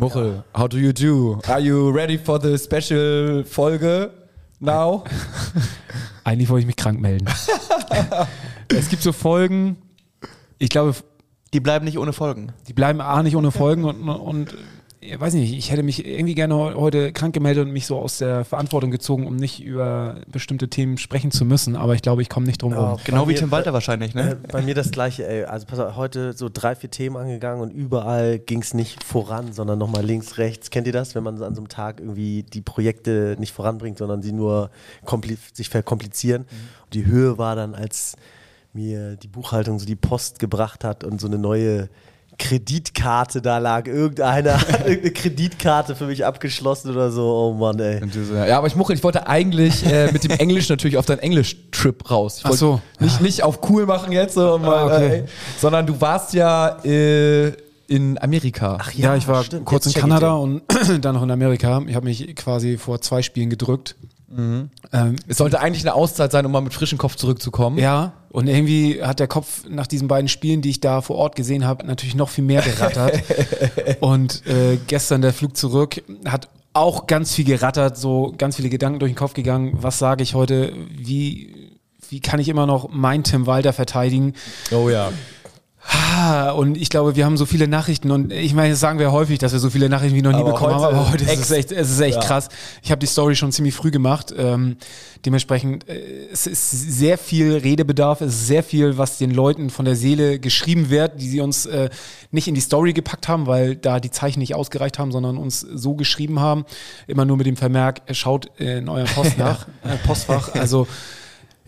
Muchel, how do you do? Are you ready for the special Folge now? Eigentlich wollte ich mich krank melden. es gibt so Folgen, ich glaube, Die bleiben nicht ohne Folgen. die bleiben A nicht ohne Folgen und, und ich weiß nicht, ich hätte mich irgendwie gerne heu- heute krank gemeldet und mich so aus der Verantwortung gezogen, um nicht über bestimmte Themen sprechen zu müssen, aber ich glaube, ich komme nicht drum rum. Oh, Genau wie mir- Tim Walter wahrscheinlich, Äh, ne? bei mir das gleiche, ey. Also pass auf, heute so drei, vier Themen angegangen und überall ging es nicht voran, sondern nochmal links, rechts. Kennt ihr das, wenn man an so einem Tag irgendwie die Projekte nicht voranbringt, sondern sie nur sich verkomplizieren? Und die Höhe war dann, als mir die Buchhaltung so die Post gebracht hat und so eine neue Kreditkarte da lag. Irgendeiner hat irgendeine Kreditkarte für mich abgeschlossen oder so. Oh Mann, ey. Und du so, Ja, aber ich Muchel, ich wollte eigentlich äh, mit dem Englisch natürlich auf deinen Englisch-Trip raus. Ich Ach wollte so. Nicht, nicht auf cool machen jetzt, so, mal, Ah, okay. äh, sondern du warst ja äh, in Amerika. Ach, Ja, ich war stimmt. kurz Jetzt in Kanada und dann noch in Amerika. Ich habe mich quasi vor zwei Spielen gedrückt. Ähm, es sollte eigentlich eine Auszeit sein, um mal mit frischem Kopf zurückzukommen. Ja, und irgendwie hat der Kopf nach diesen beiden Spielen, die ich da vor Ort gesehen habe, natürlich noch viel mehr gerattert. und äh, gestern der Flug zurück hat auch ganz viel gerattert, so ganz viele Gedanken durch den Kopf gegangen. Was sage ich heute? Wie, wie kann ich immer noch mein Tim Walter verteidigen? Oh ja. Ah, Und ich glaube, wir haben so viele Nachrichten und ich meine, das sagen wir häufig, dass wir so viele Nachrichten wie noch nie Aber bekommen heute haben, aber heute ist es echt, es ist echt Ja. krass. Ich habe die Story schon ziemlich früh gemacht. Ähm, dementsprechend, äh, es ist sehr viel Redebedarf, es ist sehr viel, was den Leuten von der Seele geschrieben wird, die sie uns äh, nicht in die Story gepackt haben, weil da die Zeichen nicht ausgereicht haben, sondern uns so geschrieben haben. Immer nur mit dem Vermerk, äh, schaut äh, in euer Post nach, äh, Postfach. Also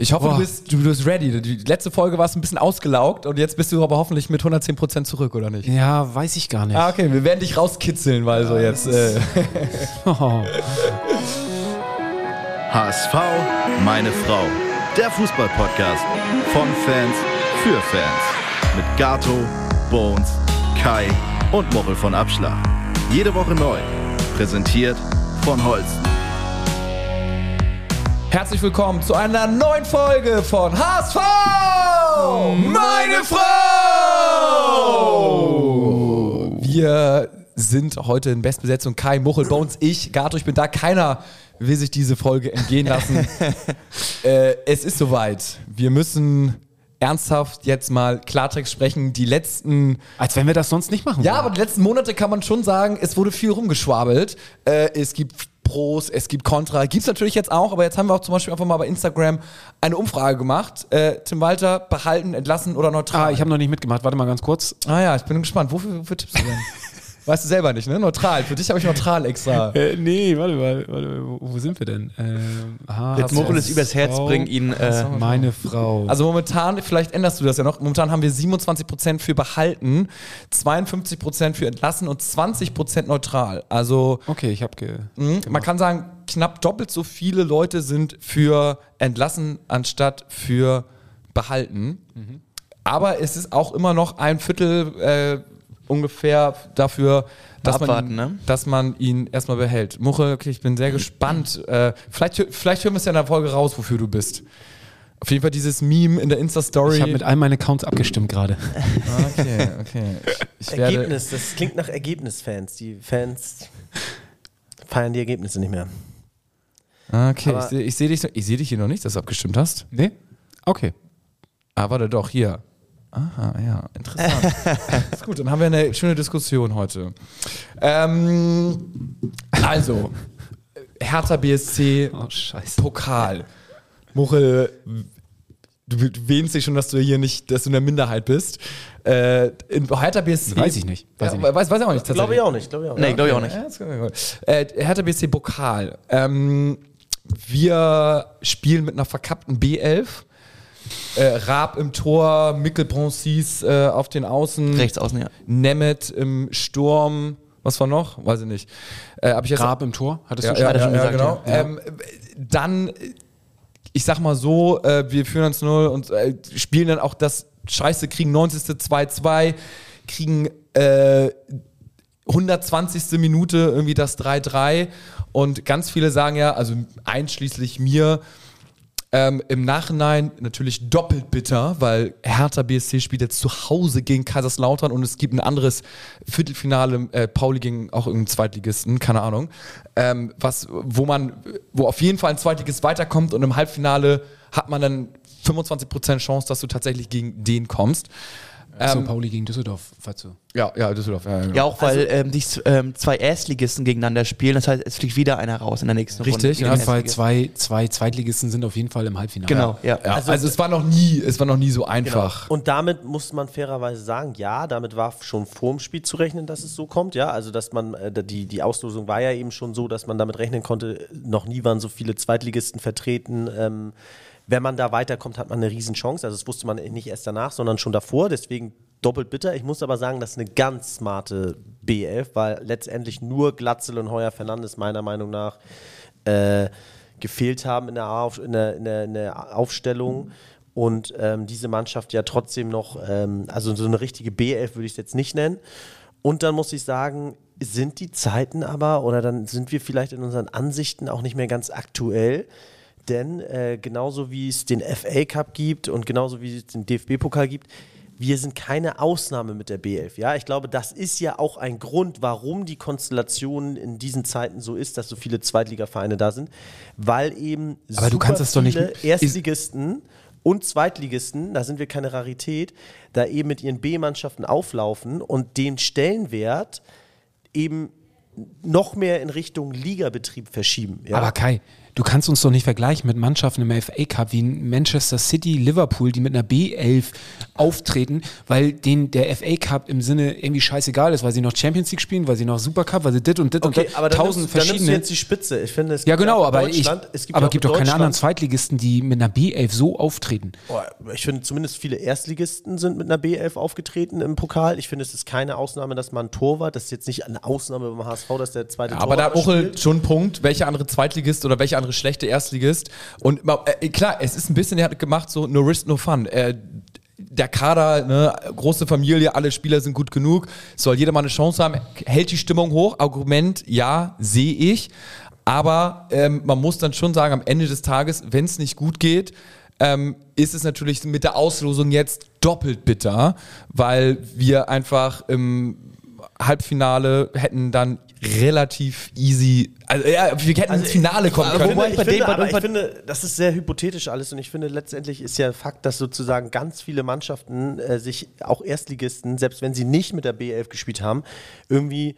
Ich hoffe, Boah. du bist, du bist ready. Die letzte Folge warst ein bisschen ausgelaugt und jetzt bist du aber hoffentlich mit 110% zurück, oder nicht? ja, weiß ich gar nicht. Ah, okay, wir werden dich rauskitzeln, weil so jetzt. Äh, Oh. HSV, meine Frau. Der Fußball-Podcast von Fans für Fans. Mit Gato, Bones, Kai und Mochel von Abschlag. Jede Woche neu. Präsentiert von Holsten. Herzlich willkommen zu einer neuen Folge von HSV! Meine Frau! Wir sind heute in Bestbesetzung. Kai, Muchel, Bones, ich, Gato, ich bin da. Keiner will sich diese Folge entgehen lassen. äh, es ist soweit. Wir müssen ernsthaft jetzt mal Klartext sprechen. Die letzten Als wenn wir das sonst nicht machen ja, würden. aber die letzten Monate kann man schon sagen, es wurde viel rumgeschwabelt. Äh, es gibt Pros, es gibt Contra. Gibt es natürlich jetzt auch, aber jetzt haben wir auch zum Beispiel einfach mal bei Instagram eine Umfrage gemacht. Äh, Tim Walter, behalten, entlassen oder neutral? Ah, ich habe noch nicht mitgemacht. Warte mal ganz kurz. ah ja, ich bin gespannt. Wofür, wofür tippst du denn? weißt du selber nicht, ne? Neutral. Für dich habe ich neutral extra. Äh, nee, warte mal. Warte, wo, wo sind wir denn? Ähm, Jetzt Muchel es übers Herz bringen, ihn. Äh, Meine Frau. Also momentan, vielleicht änderst du das ja noch, momentan haben wir 27% für behalten, 52% für entlassen und 20% neutral. Also okay, ich habe ge. Mhm. Man kann sagen, knapp doppelt so viele Leute sind für entlassen anstatt für behalten. Aber es ist auch immer noch ein Viertel äh, ungefähr dafür, dass Abwarten, man, ne? dass man ihn erstmal behält. Muche, okay, ich bin sehr gespannt. Äh, vielleicht, vielleicht hören wir es ja in der Folge raus, wofür du bist. Auf jeden Fall dieses Meme in der Insta-Story. Ich habe mit all meinen Accounts abgestimmt gerade. Ah, okay, okay. Ich, ich werde, Ergebnis, das klingt nach Ergebnisfans. Die Fans feiern die Ergebnisse nicht mehr. Ah, okay, Aber- ich sehe seh dich, ich seh dich hier noch nicht, dass du abgestimmt hast. Nee? Okay. Ah, warte doch, hier. Aha, ja, interessant. ist gut, dann haben wir eine schöne Diskussion heute. Ähm, also, Hertha BSC, Oh. Pokal. Muchel, du wähnst dich schon, dass du hier nicht, dass du in der Minderheit bist. Äh, in Hertha BSC. Weiß ich nicht. Weiß ja, ich nicht. Weiß, weiß ich auch nicht. Glaube ich auch nicht. Glaube ich auch nee, nicht. glaube ich auch nicht. Ja. Äh, Hertha BSC Pokal. Ähm, wir spielen mit einer verkappten B11. Äh, Raab im Tor, Mikkel Bronsis äh, auf den Außen, Rechts außen, ja. Nemeth im Sturm. Was war noch? Weiß ich nicht. Äh, hab ich jetzt Grab im Tor, hattest ja, du schon? ja, er schon ja, gesagt, genau. ja. Ähm, dann, ich sag mal so, äh, wir führen 1-0 und äh, spielen dann auch das Scheiße, kriegen 90. 2-2, kriegen äh, 120. Minute irgendwie das 3-3 und ganz viele sagen ja, also einschließlich mir, Ähm, Im Nachhinein natürlich doppelt bitter, weil Hertha BSC spielt jetzt zu Hause gegen Kaiserslautern und es gibt ein anderes Viertelfinale, äh, Pauli gegen auch irgendeinen Zweitligisten, keine Ahnung, ähm, was, wo man, wo auf jeden Fall ein Zweitligist weiterkommt und im Halbfinale hat man dann 25% Chance, dass du tatsächlich gegen den kommst. So Ähm, Pauli gegen Düsseldorf, falls du. ja, ja, Düsseldorf. Ja, ja. Ja, auch weil ähm, die ähm, zwei Erstligisten gegeneinander spielen. Das heißt, es fliegt wieder einer raus in der nächsten Richtig, Runde. ja, Ja, den zwei, zwei, zwei Zweitligisten sind auf jeden Fall im Halbfinale. Genau, ja. Ja, also, es war noch nie, es war noch nie so einfach. Und damit muss man fairerweise sagen, ja, damit war schon vor dem Spiel zu rechnen, dass es so kommt, ja. Also dass man, äh, die, die Auslosung war ja eben schon so, dass man damit rechnen konnte, noch nie waren so viele Zweitligisten vertreten. Ähm, wenn man da weiterkommt, hat man eine Riesenchance. Also das wusste man nicht erst danach, sondern schon davor. Deswegen doppelt bitter. Ich muss aber sagen, das ist eine ganz smarte B11, weil letztendlich nur Glatzel und Heuer Fernandes meiner Meinung nach äh, gefehlt haben in der, Auf, in der, in der, in der Aufstellung. Und ähm, diese Mannschaft ja trotzdem noch, ähm, also so eine richtige B11 würde ich es jetzt nicht nennen. Und dann muss ich sagen, sind die Zeiten aber, oder dann sind wir vielleicht in unseren Ansichten auch nicht mehr ganz aktuell. Denn äh, genauso wie es den FA Cup gibt und genauso wie es den DFB-Pokal gibt, wir sind keine Ausnahme mit der B11. Ja, ich glaube, das ist ja auch ein Grund, warum die Konstellation in diesen Zeiten so ist, dass so viele Zweitligavereine da sind, weil eben Aber du kannst das doch nicht- viele ist- Erstligisten und Zweitligisten, da sind wir keine Rarität, da eben mit ihren B-Mannschaften auflaufen und den Stellenwert eben noch mehr in Richtung Ligabetrieb verschieben. Ja? Aber Kai, du kannst uns doch nicht vergleichen mit Mannschaften im FA Cup wie Manchester City, Liverpool, die mit einer B11 auftreten, weil denen der FA Cup im Sinne irgendwie scheißegal ist, weil sie noch Champions League spielen, weil sie noch Supercup, weil sie dit und dit okay, und aber dann tausend nimmst, dann verschiedene. jetzt die Spitze. Ich finde, es ja, genau, aber ich, es gibt aber ja auch gibt doch keine anderen Zweitligisten, die mit einer B11 so auftreten. Boah, ich finde zumindest viele Erstligisten sind mit einer B11 aufgetreten im Pokal. Ich finde, es ist keine Ausnahme, dass man ein Torwart, das ist jetzt nicht eine Ausnahme beim HSV, dass der zweite Aber da hat Torwart spielt. schon einen Punkt, welcher andere Zweitligist oder welcher andere schlechte Erstligist. Und äh, klar, es ist ein bisschen, er hat gemacht, so no risk, no fun. Äh, der Kader, ne, große Familie, alle Spieler sind gut genug, soll jeder mal eine Chance haben, hält die Stimmung hoch. Argument, ja, sehe ich. Aber ähm, man muss dann schon sagen, am Ende des Tages, wenn es nicht gut geht, ähm, ist es natürlich mit der Auslosung jetzt doppelt bitter, weil wir einfach im Halbfinale hätten dann relativ easy, also ja, wir hätten ins Finale kommen Ich können. finde, Wobei ich, bei finde, dem- bei- aber ich finde, das ist sehr hypothetisch alles und ich finde, letztendlich ist ja Fakt, dass sozusagen ganz viele Mannschaften äh, sich, auch Erstligisten, selbst wenn sie nicht mit der B11 gespielt haben, irgendwie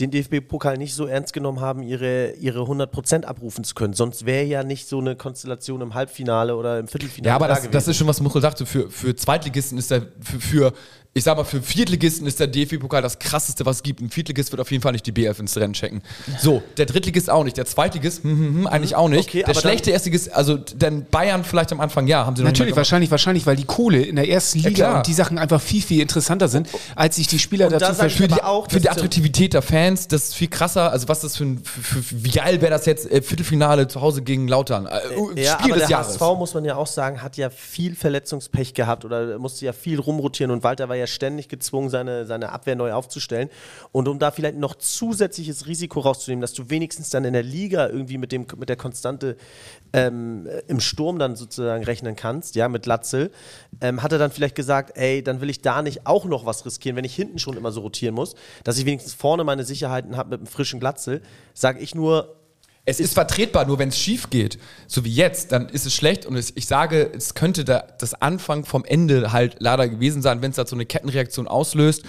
den DFB-Pokal nicht so ernst genommen haben, ihre, ihre 100% abrufen zu können. Sonst wäre ja nicht so eine Konstellation im Halbfinale oder im Viertelfinale Ja, aber da das, gewesen. das ist schon, was Muchel sagte. Für, für Zweitligisten ist der, für, für, ich sag mal, für Viertligisten ist der DFB-Pokal das krasseste, was es gibt. Ein Viertligist wird auf jeden Fall nicht die BF ins Rennen checken. So, der Drittligist auch nicht. Der Zweitligist, hm, hm, hm, eigentlich auch nicht. Okay, der schlechte Erstligist, also denn Bayern vielleicht am Anfang, ja, haben sie noch nicht Natürlich, wahrscheinlich, wahrscheinlich, weil die Kohle in der ersten Liga klar. und die Sachen einfach viel, viel interessanter sind, als sich die Spieler Und da dazu ich verstehen. für die, aber auch, für die Attraktivität der Fans, das ist viel krasser. Also was das für ein, für, für, wie geil wäre das jetzt, äh, Viertelfinale zu Hause gegen Lautern. Äh, Ja, Spiel aber des der Jahres. HSV, muss man ja auch sagen, hat ja viel Verletzungspech gehabt oder musste ja viel rumrotieren und Walter war ja ständig gezwungen, seine, seine Abwehr neu aufzustellen. Und um da vielleicht noch zusätzliches Risiko rauszunehmen, dass du wenigstens dann in der Liga irgendwie mit, dem, mit der Konstante ähm, im Sturm dann sozusagen rechnen kannst, ja, mit Latzel, ähm, hat er dann vielleicht gesagt, ey, dann will ich da nicht auch noch was riskieren, wenn ich hinten schon immer so rotieren muss, dass ich wenigstens vorne meine Sicherheiten habe mit einem frischen Glatzel, sage ich nur, Es ist vertretbar, nur wenn es schief geht, so wie jetzt, dann ist es schlecht. Und es, ich sage, es könnte da das Anfang vom Ende halt leider gewesen sein, wenn es halt so eine Kettenreaktion auslöst.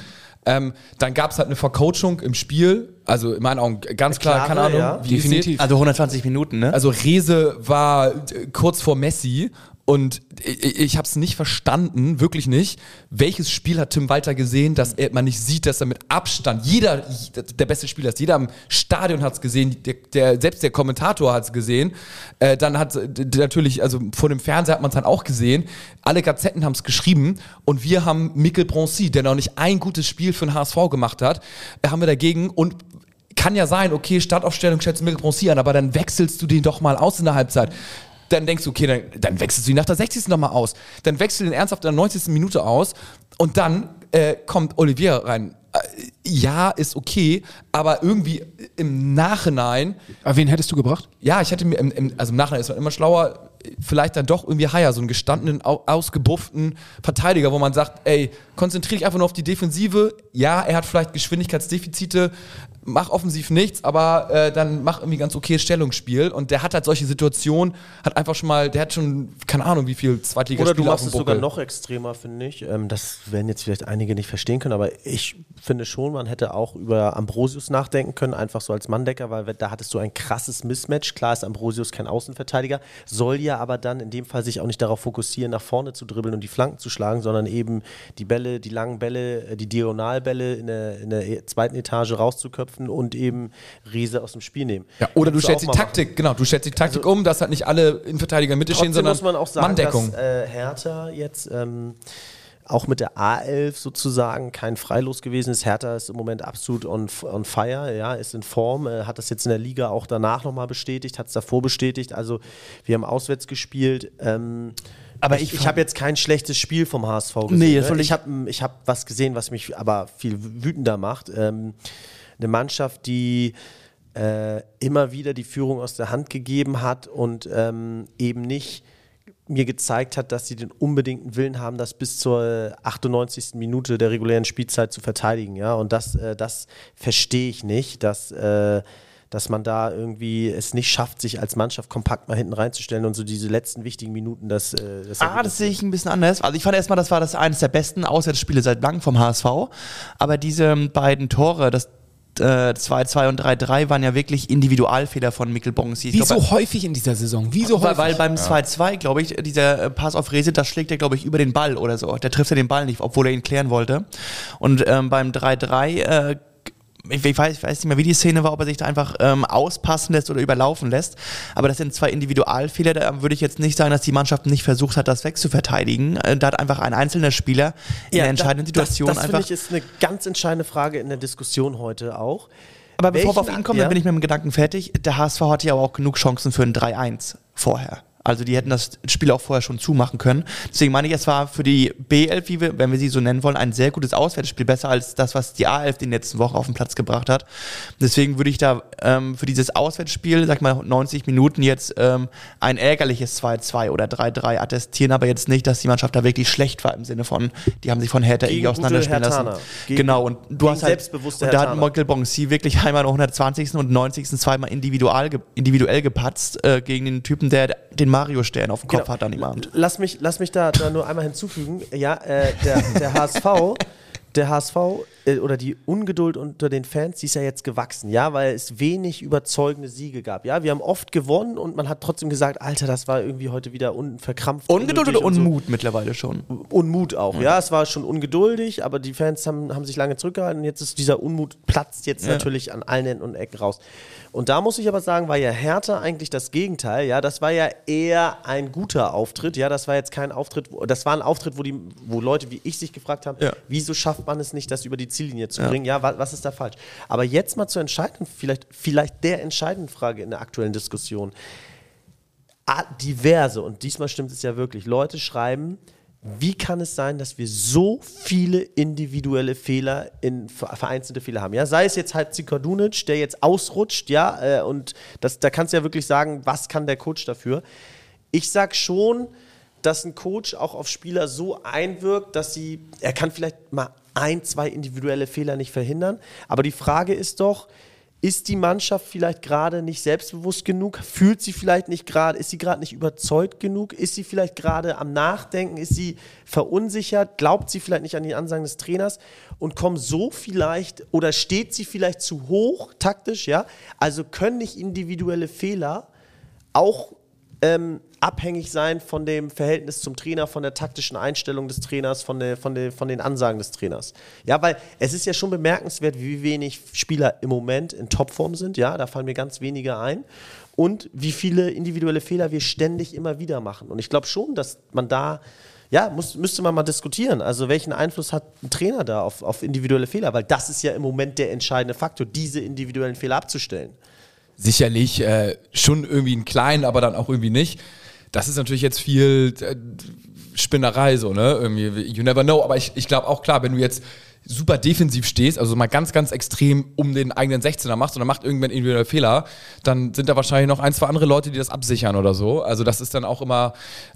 Ähm, dann gab es halt eine Vercoachung im Spiel. Also in meinen Augen ganz klar, klare, keine Ahnung, ja. Definitiv. Also 120 Minuten, ne? Also Rese war äh, kurz vor Messi und ich, ich habe es nicht verstanden, wirklich nicht. Welches Spiel hat Tim Walter gesehen, dass er, man nicht sieht, dass er mit Abstand jeder der beste Spieler ist. Jeder im Stadion hat es gesehen, der, der, selbst der Kommentator hat es gesehen. Äh, dann hat natürlich, also vor dem Fernseher hat man es dann auch gesehen. Alle Gazetten haben es geschrieben und wir haben Mikkel Bronzy, der noch nicht ein gutes Spiel für den HSV gemacht hat, äh, haben wir dagegen und kann ja sein, okay, Startaufstellung schätzt Mikkel Bronzy an, aber dann wechselst du den doch mal aus in der Halbzeit. Dann denkst du, okay, dann, dann wechselst du ihn nach der 60. nochmal aus. Dann wechselst du den ernsthaft in der 90. Minute aus und dann äh, kommt Olivier rein. Äh, ja, ist okay, aber irgendwie im Nachhinein Aber wen hättest du gebracht? ja, ich hätte mir, im, im, also im Nachhinein ist man immer schlauer. vielleicht dann doch irgendwie Haier, so einen gestandenen, au- ausgebufften Verteidiger, wo man sagt, ey, konzentriere dich einfach nur auf die Defensive. Ja, er hat vielleicht Geschwindigkeitsdefizite, mach offensiv nichts, aber äh, dann mach irgendwie ganz okayes Stellungsspiel. Und der hat halt solche Situationen, hat einfach schon mal, der hat schon, keine Ahnung, wie viel Zweitligaspiele Oder du machst es sogar noch extremer, finde ich. Ähm, das werden jetzt vielleicht einige nicht verstehen können, aber ich finde schon, man hätte auch über Ambrosius nachdenken können, einfach so als Manndecker, weil da hattest du ein krasses Mismatch. Klar ist Ambrosius kein Außenverteidiger, soll ja aber dann in dem Fall sich auch nicht darauf fokussieren, nach vorne zu dribbeln und die Flanken zu schlagen, sondern eben die Bälle, die langen Bälle, äh, die Diagonalbälle in der, in der e- zweiten Etage rauszuköpfen und eben Riese aus dem Spiel nehmen. Ja, oder du stellst die Taktik, genau, du stellst die Taktik um, dass halt nicht alle Innenverteidiger in Mitte stehen, sondern muss man auch sagen, Manndeckung. dass äh, Hertha jetzt ähm, auch mit der A11 sozusagen kein Freilos gewesen ist. Hertha ist im Moment absolut on, on fire, ja, ist in Form, äh, hat das jetzt in der Liga auch danach nochmal bestätigt, hat es davor bestätigt. Also wir haben auswärts gespielt. Ähm, Aber ich, ich ich habe jetzt kein schlechtes Spiel vom HSV gesehen. Nee, ne? ich habe ich hab was gesehen, was mich aber viel wütender macht. Ähm, eine Mannschaft, die äh, immer wieder die Führung aus der Hand gegeben hat und ähm, eben nicht mir gezeigt hat, dass sie den unbedingten Willen haben, das bis zur 98. Minute der regulären Spielzeit zu verteidigen. Ja? Und das, äh, das verstehe ich nicht, dass, äh, dass man da irgendwie es nicht schafft, sich als Mannschaft kompakt mal hinten reinzustellen und so diese letzten wichtigen Minuten das, äh, das Ah, das sehe ich ein bisschen anders. Also ich fand erstmal, das war das eines der besten Auswärtsspiele seit langem vom HSV. Aber diese beiden Tore, das äh, 2-2 und 3-3 waren ja wirklich Individualfehler von Mikkel Bonsi. Wie so häufig in dieser Saison. Wie so weil, häufig. weil beim 2-2, glaube ich, dieser äh, Pass auf Rese, das schlägt er, glaube ich, über den Ball oder so. Der trifft ja den Ball nicht, obwohl er ihn klären wollte. Und ähm, beim 3-3, äh, ich, ich, weiß, ich weiß nicht mehr, wie die Szene war, ob er sich da einfach ähm, auspassen lässt oder überlaufen lässt. Aber das sind zwei Individualfehler. Da würde ich jetzt nicht sagen, dass die Mannschaft nicht versucht hat, das wegzuverteidigen. Äh, da hat einfach ein einzelner Spieler in der entscheidenden Situation das, das einfach. ich ist eine ganz entscheidende Frage in der Diskussion heute auch. Aber bevor wir auf Welchen- ihn kommen, ja? dann bin ich mit dem Gedanken fertig. Der HSV hatte ja aber auch genug Chancen für ein 3-1 vorher. Also die hätten das Spiel auch vorher schon zumachen können. Deswegen meine ich, es war für die B11, wie wir, wenn wir sie so nennen wollen, ein sehr gutes Auswärtsspiel, besser als das, was die A11 in den letzten Wochen auf den Platz gebracht hat. Deswegen würde ich da ähm, für dieses Auswärtsspiel, sag mal 90 Minuten jetzt ähm, ein ärgerliches 2-2 oder 3-3 attestieren, aber jetzt nicht, dass die Mannschaft da wirklich schlecht war im Sinne von, die haben sich von Hertha Gegen irgendwie auseinanderspielen lassen. Gegen- genau, und du hast halt, und da hat. Michael Bonsi wirklich einmal in der 120. und 90. zweimal individual, individuell gepatzt äh, gegen den Typen, der den Mario-Stern auf dem Kopf Genau. hat an dem Abend. Lass mich, lass mich da, da nur einmal hinzufügen. Ja, äh, der, der HSV, der HSV äh, oder die Ungeduld unter den Fans, die ist ja jetzt gewachsen, ja, weil es wenig überzeugende Siege gab. Ja, wir haben oft gewonnen und man hat trotzdem gesagt, Alter, das war irgendwie heute wieder unverkrampft. Ungeduld oder und so. Unmut mittlerweile schon? Unmut auch, ja. Es war schon ungeduldig, aber die Fans haben, haben sich lange zurückgehalten und jetzt ist dieser Unmut platzt jetzt Ja. natürlich an allen Enden und Ecken raus. Und da muss ich aber sagen, war ja Hertha eigentlich das Gegenteil, ja. Das war ja eher ein guter Auftritt, ja. Das war jetzt kein Auftritt, das war ein Auftritt, wo, die, wo Leute wie ich sich gefragt haben, Ja. wieso schafft man es nicht, das über die Ziellinie zu Ja. bringen? Ja, wa, was ist da falsch? Aber jetzt mal zur entscheidenden, vielleicht, vielleicht der entscheidenden Frage in der aktuellen Diskussion diverse, und diesmal stimmt es ja wirklich, Leute schreiben, wie kann es sein, dass wir so viele individuelle Fehler in ver- vereinzelte Fehler haben? Ja, sei es jetzt halt Zikadunic, der jetzt ausrutscht, ja, äh, und das, da kannst du ja wirklich sagen, was kann der Coach dafür? Ich sag schon, dass ein Coach auch auf Spieler so einwirkt, dass sie, er kann vielleicht mal ein, zwei individuelle Fehler nicht verhindern, aber die Frage ist doch, ist die Mannschaft vielleicht gerade nicht selbstbewusst genug? Fühlt sie vielleicht nicht gerade, ist sie gerade nicht überzeugt genug? Ist sie vielleicht gerade am Nachdenken? Ist sie verunsichert? Glaubt sie vielleicht nicht an die Ansagen des Trainers? Und kommt so vielleicht oder steht sie vielleicht zu hoch taktisch? Ja, also können nicht individuelle Fehler auch ähm, abhängig sein von dem Verhältnis zum Trainer, von der taktischen Einstellung des Trainers, von, der, von, der, von den Ansagen des Trainers. Ja, weil es ist ja schon bemerkenswert, wie wenig Spieler im Moment in Topform sind. Ja, da fallen mir ganz wenige ein. Und wie viele individuelle Fehler wir ständig immer wieder machen. Und ich glaube schon, dass man da, ja, muss, müsste man mal diskutieren. Also, welchen Einfluss hat ein Trainer da auf, auf individuelle Fehler? Weil das ist ja im Moment der entscheidende Faktor, diese individuellen Fehler abzustellen. sicherlich äh, schon irgendwie einen kleinen, aber dann auch irgendwie nicht. Das ist natürlich jetzt viel äh, Spinnerei so, ne? Irgendwie, you never know. Aber ich, ich glaube auch klar, wenn du jetzt super defensiv stehst, also mal ganz, ganz extrem um den eigenen 16er machst und dann macht irgendwann individuell Fehler, dann sind da wahrscheinlich noch ein, zwei andere Leute, die das absichern oder so. Also das ist dann auch immer,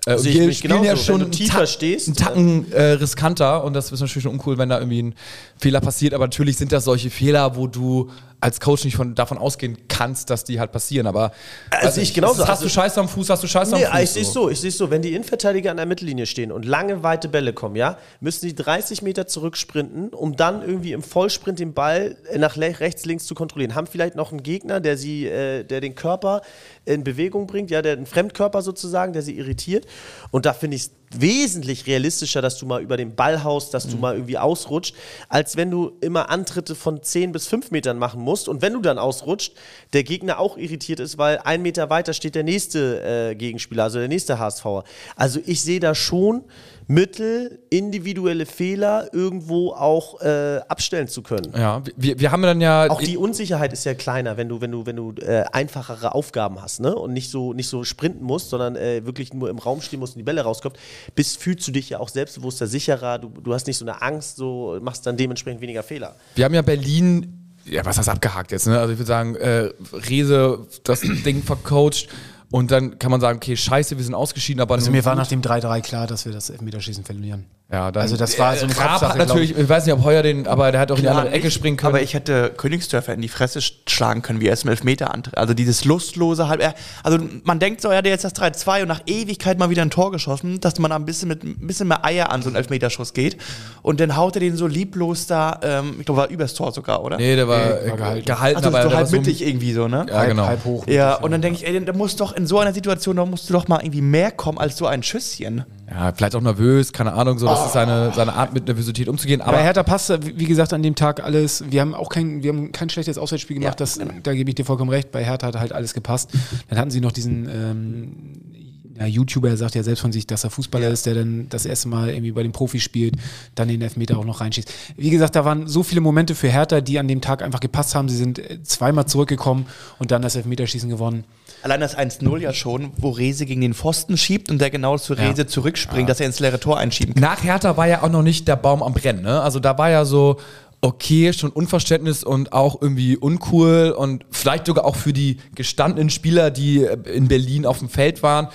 äh, ich wir spielen ja schon einen Ta- stehst, einen Tacken äh, riskanter und das ist natürlich schon uncool, wenn da irgendwie ein Fehler passiert, aber natürlich sind das solche Fehler, wo du als Coach nicht von, davon ausgehen kannst, dass die halt passieren, aber Also weiß ich genauso. Hast Also- du Scheiße am Fuß, hast du Scheiße Nee, am Fuß. ich sehe es so, ich sehe es so, wenn die Innenverteidiger an der Mittellinie stehen und lange weite Bälle kommen, ja, müssen die 30 Meter zurücksprinten, um dann irgendwie im Vollsprint den Ball äh, nach rechts, links zu kontrollieren. Haben vielleicht noch einen Gegner, der sie, äh, der den Körper in Bewegung bringt, ja, der einen Fremdkörper sozusagen, der sie irritiert. Und da finde ich es wesentlich realistischer, dass du mal über den Ball haust, dass du mal irgendwie ausrutscht, als wenn du immer Antritte von 10 bis 5 Metern machen musst. Und wenn du dann ausrutscht, der Gegner auch irritiert ist, weil ein Meter weiter steht der nächste äh, Gegenspieler, also der nächste HSVer. Also ich sehe da schon Mittel, individuelle Fehler irgendwo auch äh, abstellen zu können. Ja, wir, wir haben dann ja Auch die Unsicherheit ist ja kleiner, wenn du, wenn du, wenn du äh, einfachere Aufgaben hast, ne? Und nicht so, nicht so sprinten musst, sondern äh, wirklich nur im Raum stehen musst und die Bälle rauskommt, bist, fühlst du dich ja auch selbstbewusster, sicherer, du, du hast nicht so eine Angst, so machst dann dementsprechend weniger Fehler. Wir haben ja Berlin, ja, was heißt abgehakt jetzt, ne? Also ich würde sagen, äh, Rese das Ding vercoacht und dann kann man sagen, okay, scheiße, wir sind ausgeschieden, aber Also mir war gut. nach dem 3-3 klar, dass wir das Elfmeterschießen verlieren. ja, dann, also das war so eine Raab Kopfsache, hat natürlich, ich weiß nicht, ob Heuer den, aber der hat auch in die andere Ecke springen können. Aber ich hätte Königsdörfer in die Fresse schlagen können, wie er es im Elfmeter antritt. Also dieses lustlose halb. Also man denkt so, er hat jetzt das 3-2 und nach Ewigkeit mal wieder ein Tor geschossen, dass man da ein bisschen mit ein bisschen mehr Eier an so einen Elfmeterschuss geht. Und dann haut er den so lieblos da, ähm, ich glaube, war übers Tor sogar, oder? nee, der war, Nee, war gehalten. gehalten, Also aber so der war halb so- mittig irgendwie so, ne? Ja, genau. Halb hoch. Ja, und dann denke ich, ey, da muss doch in so einer Situation, da musst du doch mal irgendwie mehr kommen als so ein Schüsschen. Ja, vielleicht auch nervös, keine Ahnung, so, das ist seine, seine Art mit Nervosität umzugehen, aber Aber Hertha passte, wie gesagt, an dem Tag alles. Wir haben auch kein, wir haben kein schlechtes Auswärtsspiel gemacht. Ja, das, Da gebe ich dir vollkommen recht. Bei Hertha hat halt alles gepasst. Dann hatten sie noch diesen ähm, ja, YouTuber, er sagt ja selbst von sich, dass er Fußballer ist, der dann das erste Mal irgendwie bei den Profis spielt, dann den Elfmeter auch noch reinschießt. Wie gesagt, da waren so viele Momente für Hertha, die an dem Tag einfach gepasst haben. Sie sind äh, zweimal zurückgekommen und dann das Elfmeterschießen gewonnen. Allein das 1-0 ja schon, wo Rese gegen den Pfosten schiebt und der genau zu Rese Ja. zurückspringt, dass er ins leere Tor einschieben kann. nach Hertha war ja auch noch nicht der Baum am Brennen, ne? Also da war ja so, okay, schon Unverständnis und auch irgendwie uncool und vielleicht sogar auch für die gestandenen Spieler, die äh, in Berlin auf dem Feld waren,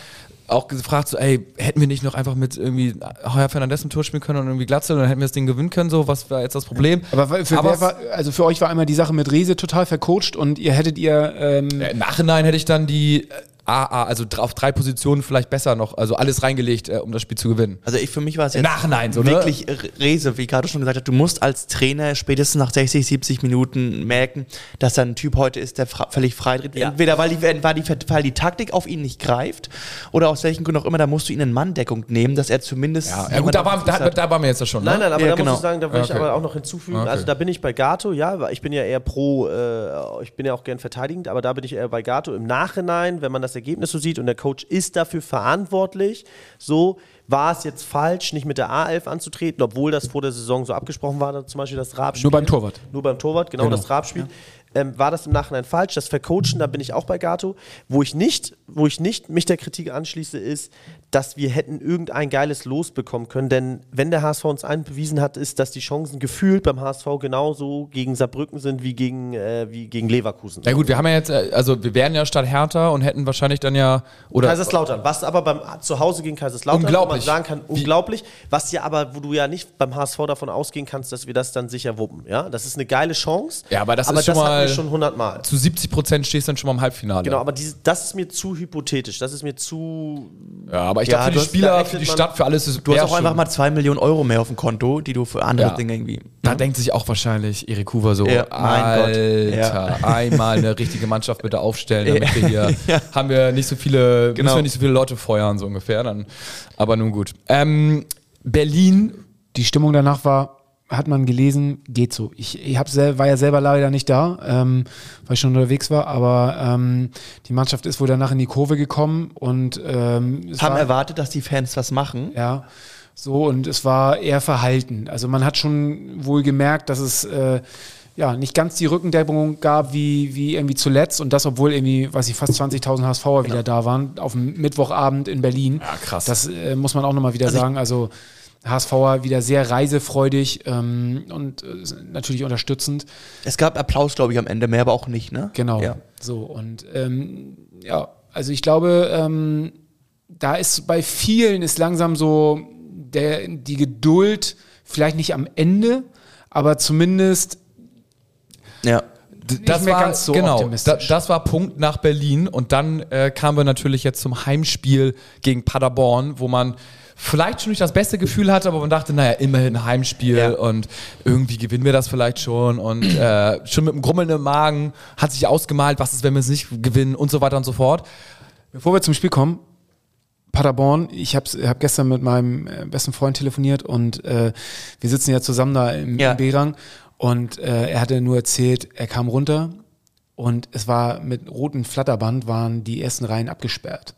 auch gefragt so, ey, hätten wir nicht noch einfach mit irgendwie Heuer Fernandes im Tor spielen können und irgendwie Glatzel und dann hätten wir das Ding gewinnen können, so, was war jetzt das Problem? Aber für, Aber wer war, also für euch war einmal die Sache mit Rese total vercoacht und ihr hättet ihr ähm, Äh, Im Nachhinein hätte ich dann die AA, also auf drei Positionen vielleicht besser noch, also alles reingelegt, äh, um das Spiel zu gewinnen. Also ich, für mich war es jetzt Nachhinein so, ne? wirklich R- Rese, wie gerade schon gesagt hat, du musst als Trainer spätestens nach 60, 70 Minuten merken, dass da ein Typ heute ist, der fra völlig frei dreht. Ja. Entweder weil die, weil, die, weil die Taktik auf ihn nicht greift oder aus welchen Gründen auch immer, da musst du ihn in Manndeckung nehmen, dass er zumindest Ja, ja gut, da, auf dem war, Fuß da, da waren wir jetzt ja schon. Ne? Nein, nein, aber Ja, da genau. muss ich sagen, da will ich Okay. aber auch noch hinzufügen. Okay. Also da bin ich bei Gato, ja, weil ich bin ja eher pro, äh, ich bin ja auch gern verteidigend, aber da bin ich eher bei Gato. Im Nachhinein, wenn man das Ergebnis so sieht und der Coach ist dafür verantwortlich, so war es jetzt falsch, nicht mit der A11 anzutreten, obwohl das vor der Saison so abgesprochen war, zum Beispiel das Raab-Spiel. Nur beim Torwart. Nur beim Torwart, genau, Genau. das Raab-Spiel. Ähm, war das im Nachhinein falsch? Das Vercoachen, da bin ich auch bei Gato. Wo ich nicht, wo ich nicht mich der Kritik anschließe, ist, dass wir hätten irgendein geiles Los bekommen können. Denn wenn der HSV uns einen bewiesen hat, ist, dass die Chancen gefühlt beim HSV genauso gegen Saarbrücken sind wie gegen, äh, wie gegen Leverkusen. Ja gut, wir haben ja jetzt, äh, also wir wären ja statt Hertha und hätten wahrscheinlich dann ja, oder Kaiserslautern, was aber beim zu Hause gegen Kaiserslautern, Unglaublich. wo man sagen kann, unglaublich, was ja aber, wo du ja nicht beim HSV davon ausgehen kannst, dass wir das dann sicher wuppen. Ja, das ist eine geile Chance. Ja, aber das ist aber schon das hatten mal- wir schon hundertmal. zu 70 Prozent stehst du dann schon mal im Halbfinale. Genau, aber diese, das ist mir zu hypothetisch. Das ist mir zu. Ja, aber ich Ja, glaube, für du die hast- Spieler, für die Stadt, für alles ist Du hast auch schon- einfach mal zwei Millionen Euro mehr auf dem Konto, die du für andere Ja. Dinge irgendwie. Da denkt sich auch wahrscheinlich Erik Hoover so, Ja, mein Gott. Alter, einmal eine richtige Mannschaft bitte aufstellen, damit wir hier Ja. haben wir nicht so viele, Genau. müssen wir nicht so viele Leute feuern, so ungefähr. Dann, aber nun gut. Ähm, Berlin, Die Stimmung danach war, hat man gelesen, geht so. Ich, ich hab sel war ja selber leider nicht da, ähm, weil ich schon unterwegs war, aber ähm, die Mannschaft ist wohl danach in die Kurve gekommen und ähm, Haben war, erwartet, dass die Fans was machen. ja, so und es war eher verhalten. Also man hat schon wohl gemerkt, dass es äh, ja nicht ganz die Rückendeckung gab wie, wie irgendwie zuletzt und das, obwohl irgendwie, weiß ich, fast 20.000 HSVer wieder da waren, auf dem Mittwochabend in Berlin. Ja, krass. Das äh, muss man auch nochmal wieder sagen. Also HSVer wieder sehr reisefreudig ähm, und äh, natürlich unterstützend. Es gab Applaus, glaube ich, am Ende, mehr aber auch nicht, ne? Genau. Ja. So, und ähm, ja, also ich glaube, ähm, da ist bei vielen ist langsam so der, die Geduld vielleicht nicht am Ende, aber zumindest Ja. D- Nicht mehr ganz so genau, optimistisch. Da, das war Punkt nach Berlin und dann äh, kamen wir natürlich jetzt zum Heimspiel gegen Paderborn, wo man vielleicht schon nicht das beste Gefühl hatte, aber man dachte, naja, immerhin ein Heimspiel Ja. und irgendwie gewinnen wir das vielleicht schon und äh, schon mit einem Grummeln im Magen hat sich ausgemalt, was ist, wenn wir es nicht gewinnen und so weiter und so fort. Bevor wir zum Spiel kommen, Paderborn, ich habe hab gestern mit meinem äh, besten Freund telefoniert und äh, wir sitzen ja zusammen da im, Ja. im B-Rang und äh, er hatte nur erzählt, er kam runter und es war mit rotem Flatterband waren die ersten Reihen abgesperrt.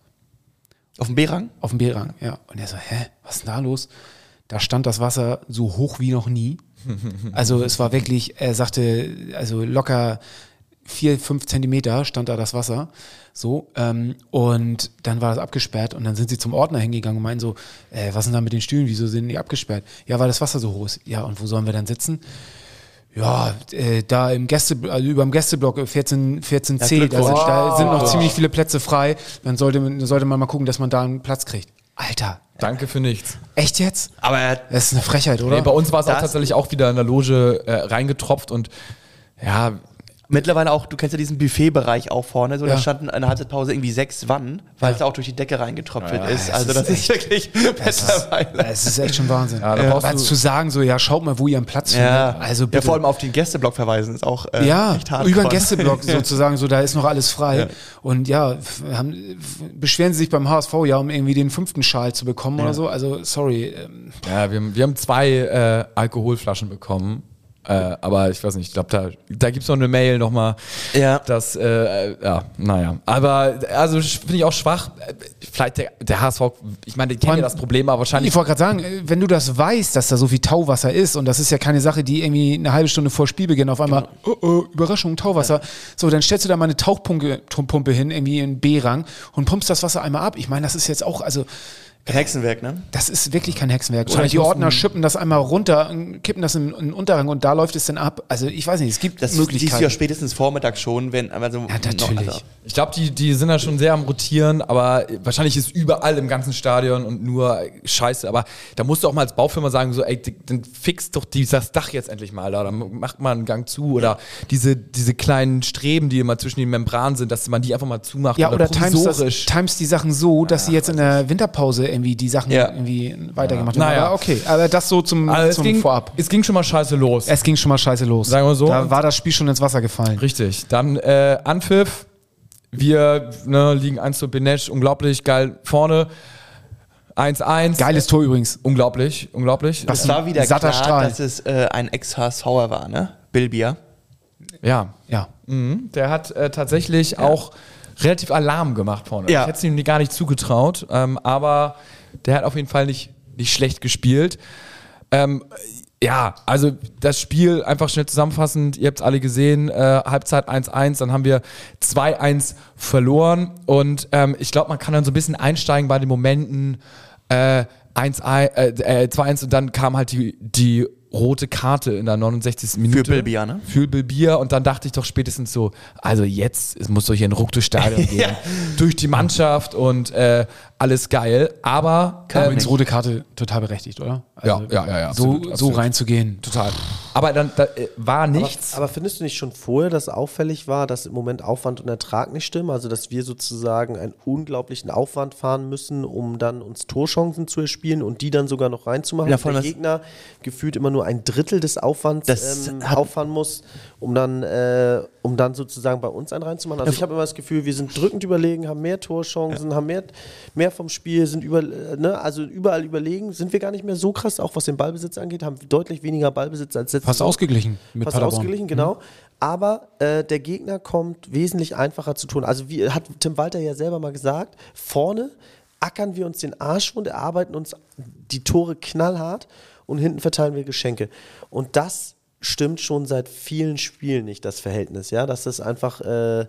Auf dem B-Rang? Auf dem B-Rang, ja. Und er so, hä, was ist denn da los? Da stand das Wasser so hoch wie noch nie. Also es war wirklich, er sagte, also locker vier, fünf Zentimeter stand da das Wasser. So, ähm, und dann war das abgesperrt und dann sind sie zum Ordner hingegangen und meinen so, äh, was ist denn da mit den Stühlen, wieso sind die abgesperrt? Ja, weil das Wasser so hoch ist. Ja, und wo sollen wir dann sitzen? Ja, äh, da im Gäste, also über dem Gästeblock 14, 14c, da sind, da sind noch ziemlich viele Plätze frei. Dann sollte, man- sollte man mal gucken, dass man da einen Platz kriegt. Alter, Danke für nichts. echt jetzt? Aber er, Das ist eine Frechheit, oder? Nee, bei uns war es auch tatsächlich auch wieder in der Loge äh, reingetropft und ja, mittlerweile auch, du kennst ja diesen Buffetbereich auch vorne, so Ja. da standen in der Halbzeitpause irgendwie sechs Wannen, weil es auch durch die Decke reingetropft ist. das Also ist das ist wirklich mittlerweile. Es ist echt schon Wahnsinn. Ja, da ja, brauchst als du- zu sagen, so, ja, schaut mal, wo ihr einen Platz Ja, findet. Also ja, bitte. vor allem auf den Gästeblock verweisen ist auch äh, ja, echt hardcore. über den Gästeblock sozusagen, so da ist noch alles frei. Und ja, haben, beschweren sie sich beim HSV ja, um irgendwie den fünften Schal zu bekommen oder so. Also sorry, ähm, Ja, wir, haben- wir haben zwei äh, Alkoholflaschen bekommen. Äh, aber ich weiß nicht, ich glaube, da, da gibt es noch eine Mail nochmal. Ja. Das, äh, ja, naja. Aber, also finde ich auch schwach. Vielleicht der, der HSV, ich meine, die kennen ja das Problem, aber wahrscheinlich. Ich wollte gerade sagen, wenn du das weißt, dass da so viel Tauwasser ist, und das ist ja keine Sache, die irgendwie eine halbe Stunde vor Spielbeginn auf einmal, oh, oh, Überraschung, Tauwasser. So, dann stellst du da mal eine Tauchpumpe Pumpe hin, irgendwie in B-Rang, und pumpst das Wasser einmal ab. Ich meine, das ist jetzt auch, also, Kein Hexenwerk, ne? das ist wirklich kein Hexenwerk. Oder die Ordner schippen das einmal runter, kippen das in, in den Unterrang und da läuft es dann ab. Also, ich weiß nicht, es gibt Das siehst du ja Möglichkeiten. spätestens vormittags schon, wenn also Ja, natürlich. Noch, also, Ich glaube, die, die sind da schon sehr am Rotieren, aber wahrscheinlich ist überall im ganzen Stadion und nur Scheiße. Aber da musst du auch mal als Baufirma sagen, so, ey, dann fix doch dieses Dach jetzt endlich mal da. Dann macht mal einen Gang zu. Oder diese, diese kleinen Streben, die immer zwischen den Membranen sind, dass man die einfach mal zumacht. Ja, oder times, das, times die Sachen so, dass sie jetzt in der Winterpause irgendwie die Sachen Ja. irgendwie weitergemacht haben. Naja. Aber okay, aber das so zum, Also es, zum ging, Vorab. es ging schon mal scheiße los. Es ging schon mal scheiße los. Sagen wir so. Da war das Spiel schon ins Wasser gefallen. Richtig. Dann äh, Anpfiff. Wir ne, liegen 1 zu Benesch, unglaublich geil vorne. 1-1. Geiles Tor übrigens. Unglaublich, unglaublich. Es war wieder Satter klar, Strahl. dass es äh, ein Ex-HSVer war, ne? Bill Bier. Ja. Ja. Mhm. Der hat äh, tatsächlich auch relativ Alarm gemacht vorne. Ja. Ich hätte es ihm gar nicht zugetraut, ähm, aber der hat auf jeden Fall nicht, nicht schlecht gespielt. Ähm, ja, also das Spiel einfach schnell zusammenfassend, ihr habt es alle gesehen, äh, Halbzeit 1-1, dann haben wir 2-1 verloren und ähm, ich glaube, man kann dann so ein bisschen einsteigen bei den Momenten äh, 1 äh, äh, 2-1 und dann kam halt die, die rote Karte in der 69. Minute. Bill Bier, ne? Für Bill Bier und dann dachte ich doch spätestens so, also jetzt, es muss doch hier ein Ruck durchs Stadion gehen, durch die Mannschaft und äh, alles geil, aber ähm, Übrigens rote Karte total berechtigt, oder? Also Ja, ja, ja, ja, So, absolut, so reinzugehen. total. Aber dann da, äh, war nichts. Aber findest du nicht schon vorher, dass auffällig war, dass im Moment Aufwand und Ertrag nicht stimmen? Also, dass wir sozusagen einen unglaublichen Aufwand fahren müssen, um dann uns Torchancen zu erspielen und die dann sogar noch reinzumachen? Ja, allem der Gegner gefühlt immer nur ein Drittel des Aufwands Das ähm, auffahren muss, um dann, äh, um dann sozusagen bei uns einen reinzumachen. Also, ich habe immer das Gefühl, wir sind drückend überlegen, haben mehr Torchancen, haben mehr, mehr vom Spiel, sind über, äh, ne, also überall überlegen. Sind wir gar nicht mehr so krass, auch was den Ballbesitz angeht, haben deutlich weniger Ballbesitz als letztes Fast ausgeglichen mit fast Paderborn. ausgeglichen, genau. Aber äh, der Gegner kommt wesentlich einfacher zu tun. Also wie hat Tim Walter ja selber mal gesagt, vorne ackern wir uns den Arsch und erarbeiten uns die Tore knallhart und hinten verteilen wir Geschenke. Und das stimmt schon seit vielen Spielen nicht, das Verhältnis. Ja, dass das einfach, äh,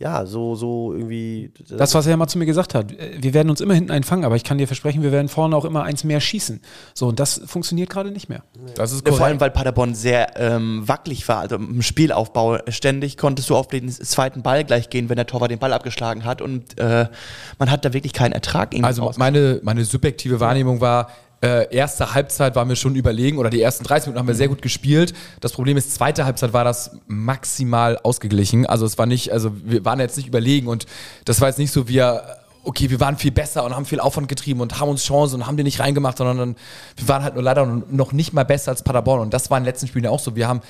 ja, so, so irgendwie. Das, was er mal zu mir gesagt hat, äh, wir werden uns immer hinten einfangen, aber ich kann dir versprechen, wir werden vorne auch immer eins mehr schießen. So, und das funktioniert gerade nicht mehr. Das ist Ja, Vor allem, korrekt. weil Paderborn sehr ähm, wackelig war. Also im Spielaufbau ständig konntest du auf den zweiten Ball gleich gehen, wenn der Torwart den Ball abgeschlagen hat. Und äh, man hat da wirklich keinen Ertrag. irgendwie Also meine, meine subjektive Wahrnehmung war, äh, erste Halbzeit waren wir schon überlegen oder die ersten 30 Minuten haben wir sehr gut gespielt. Das Problem ist, zweite Halbzeit war das maximal ausgeglichen. Also es war nicht, also wir waren jetzt nicht überlegen und das war jetzt nicht so, wir, okay, wir waren viel besser und haben viel Aufwand getrieben und haben uns Chancen und haben die nicht reingemacht, sondern wir waren halt nur leider noch nicht mal besser als Paderborn und das war in den letzten Spielen ja auch so. Wir haben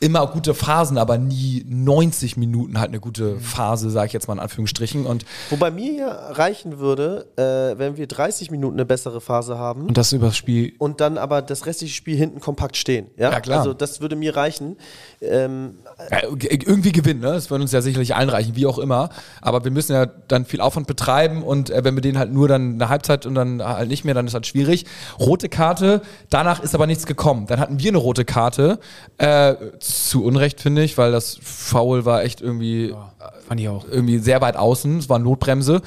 immer gute Phasen, aber nie 90 Minuten halt eine gute Phase, sage ich jetzt mal in Anführungsstrichen. Und Wobei mir ja reichen würde, äh, wenn wir 30 Minuten eine bessere Phase haben Und das über das Spiel. und dann aber das restliche Spiel hinten kompakt stehen. Ja, Ja, klar. Also das würde mir reichen. Ähm, Ja, irgendwie gewinnen, ne? Das wird uns ja sicherlich allen reichen, wie auch immer. Aber wir müssen ja dann viel Aufwand betreiben und äh, wenn wir den halt nur dann eine Halbzeit und dann halt nicht mehr, dann ist halt schwierig. Rote Karte, danach ist aber nichts gekommen. Dann hatten wir eine rote Karte. Äh, zu Unrecht, finde ich, weil das Foul war echt irgendwie, Fand ich auch. irgendwie sehr weit außen. Es war Notbremse.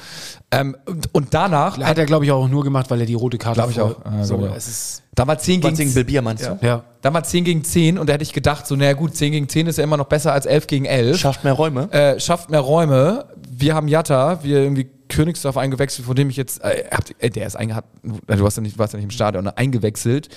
Ähm, und, und danach, Hat er, glaube ich, auch nur gemacht, weil er die rote Karte Glaub ich auch. Ja, so, glaub ich auch. es ist, da war 10 Was gegen gegen Bilbia meinst du? ja. Da war 10 gegen 10 und da hätte ich gedacht, so, naja gut, 10 gegen 10 ist ja immer noch besser als 11 gegen 11. Schafft mehr Räume. äh, schafft mehr Räume. Wir haben Jatta, wir irgendwie Königsdorf eingewechselt, von dem ich jetzt, äh, äh, der ist eingehat, du warst ja nicht, warst ja nicht im Stadion, ne, eingewechselt.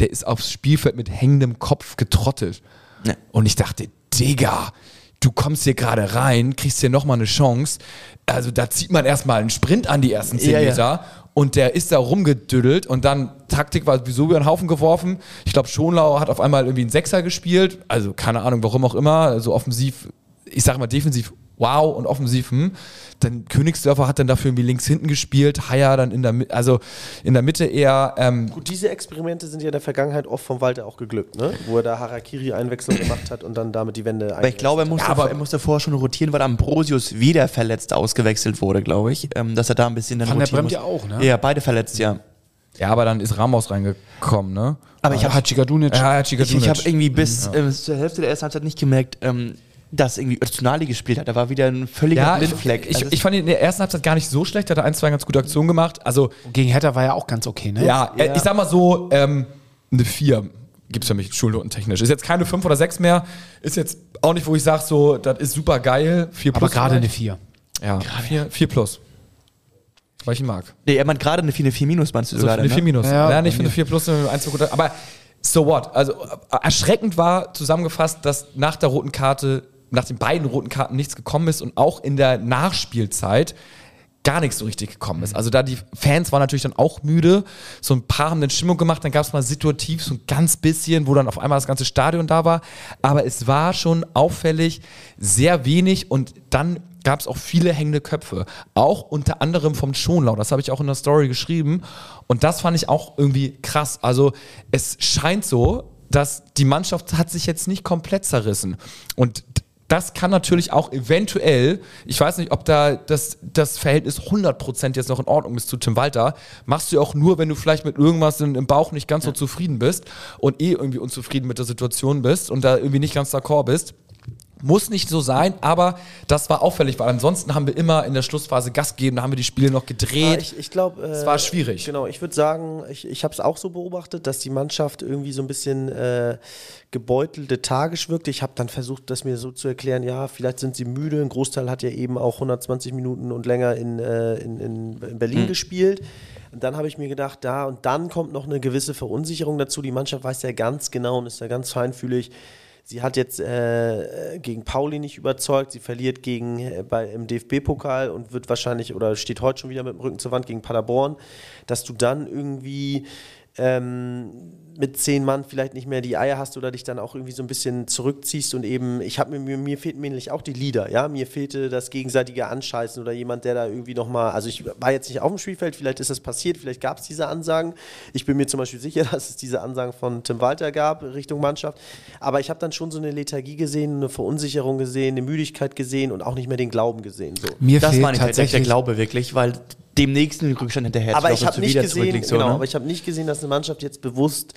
Der ist aufs Spielfeld mit hängendem Kopf getrottet. Ja. Und ich dachte, Digga, du kommst hier gerade rein, kriegst hier nochmal eine Chance. Also da zieht man erstmal einen Sprint an die ersten 10 Ja, ja. Meter. Und der ist da rumgedüdelt und dann Taktik war sowieso über den Haufen geworfen. Ich glaube, Schonlau hat auf einmal irgendwie einen Sechser gespielt. Also keine Ahnung, warum auch immer. So offensiv, ich sage mal defensiv wow und offensiv hm. Dann Königsdörfer hat dann dafür irgendwie links hinten gespielt. Haier dann in der Mitte, also in der Mitte eher. Ähm, gut, diese Experimente sind ja in der Vergangenheit oft vom Walter auch geglückt, ne? wo er da Harakiri-Einwechslung gemacht hat und dann damit die Wende Aber ich glaube, er musste, Ja, aber- er musste vorher schon rotieren, weil Ambrosius wieder verletzt ausgewechselt wurde, glaube ich. Ähm, dass er da ein bisschen dann Van der rotieren Bremt ja muss. auch, ne? Ja, beide verletzt, ja. ja, aber dann ist Ramos reingekommen, ne? Aber ich habe Hachikadunic. Ja, ich, ich hab irgendwie bis Mhm, ähm, zur Hälfte der ersten Halbzeit nicht gemerkt, ähm, dass irgendwie Öztunali gespielt hat. Da war wieder ein völliger Ja, ich, Blindfleck. ich, Also ich fand ihn in der ersten Halbzeit gar nicht so schlecht. Er hat ein, zwei ganz gute Aktionen gemacht. Also, Gegen Hertha war ja auch ganz okay, ne? ja, äh, ich sag mal so, ähm, eine 4 gibt es für mich schulnotentechnisch. Ist jetzt keine 5 oder 6 mehr. Ist jetzt auch nicht, wo ich sage, so, das ist super geil. 4 Aber plus. gerade eine vielleicht. 4. Ja, 4, 4 plus. Weil ich ihn mag. nee, er meint gerade eine 4, eine 4 minus, meinst du So sogar. eine dann, 4 ne? minus. Ja, Ja, nicht für eine mir. 4 plus, eine 1 gute. Aber so what? Also äh, erschreckend war zusammengefasst, dass nach der roten Karte, nach den beiden roten Karten nichts gekommen ist und auch in der Nachspielzeit gar nichts so richtig gekommen ist. Also da die Fans waren natürlich dann auch müde. So ein paar haben dann Stimmung gemacht, dann gab es mal situativ so ein ganz bisschen, wo dann auf einmal das ganze Stadion da war. Aber es war schon auffällig sehr wenig und dann gab es auch viele hängende Köpfe. Auch unter anderem vom Schonlau. Das habe ich auch in der Story geschrieben. Und das fand ich auch irgendwie krass. Also es scheint so, dass die Mannschaft hat sich jetzt nicht komplett zerrissen. Und das kann natürlich auch eventuell, ich weiß nicht, ob da das, das Verhältnis 100% jetzt noch in Ordnung ist zu Tim Walter, machst du auch nur, wenn du vielleicht mit irgendwas in, im Bauch nicht ganz so zufrieden bist und eh irgendwie unzufrieden mit der Situation bist und da irgendwie nicht ganz d'accord bist. Muss nicht so sein, aber das war auffällig, weil ansonsten haben wir immer in der Schlussphase Gas gegeben, da haben wir die Spiele noch Ja, gedreht. ich ich glaube. Es war schwierig. Genau, ich würde sagen, ich, ich habe es auch so beobachtet, dass die Mannschaft irgendwie so ein bisschen äh, gebeutelt, lethargisch wirkte. Ich habe dann versucht, das mir so zu erklären, ja, vielleicht sind sie müde. Ein Großteil hat ja eben auch 120 Minuten und länger in, äh, in, in, in Berlin gespielt. Und dann habe ich mir gedacht, da und dann kommt noch eine gewisse Verunsicherung dazu. Die Mannschaft weiß ja ganz genau und ist ja ganz feinfühlig. Sie hat jetzt äh, gegen Pauli nicht überzeugt. Sie verliert gegen äh, bei, im DFB-Pokal und wird wahrscheinlich oder steht heute schon wieder mit dem Rücken zur Wand gegen Paderborn. Dass du dann irgendwie ähm, mit zehn Mann vielleicht nicht mehr die Eier hast oder dich dann auch irgendwie so ein bisschen zurückziehst und eben, ich habe mir, mir, mir fehlten nämlich auch die Leader, ja, mir fehlte das gegenseitige Anscheißen oder jemand, der da irgendwie nochmal, also ich war jetzt nicht auf dem Spielfeld, vielleicht ist das passiert, vielleicht gab es diese Ansagen, ich bin mir zum Beispiel sicher, dass es diese Ansagen von Tim Walter gab Richtung Mannschaft, aber ich habe dann schon so eine Lethargie gesehen, eine Verunsicherung gesehen, eine Müdigkeit gesehen und auch nicht mehr den Glauben gesehen, so. Mir Das fehlt war nicht der, der tatsächlich Glaube wirklich, weil dem nächsten Rückstand hinterher Aber zu ich habe nicht wieder gesehen, zurückliegst, genau, so, ne? aber ich habe nicht gesehen, dass eine Mannschaft jetzt bewusst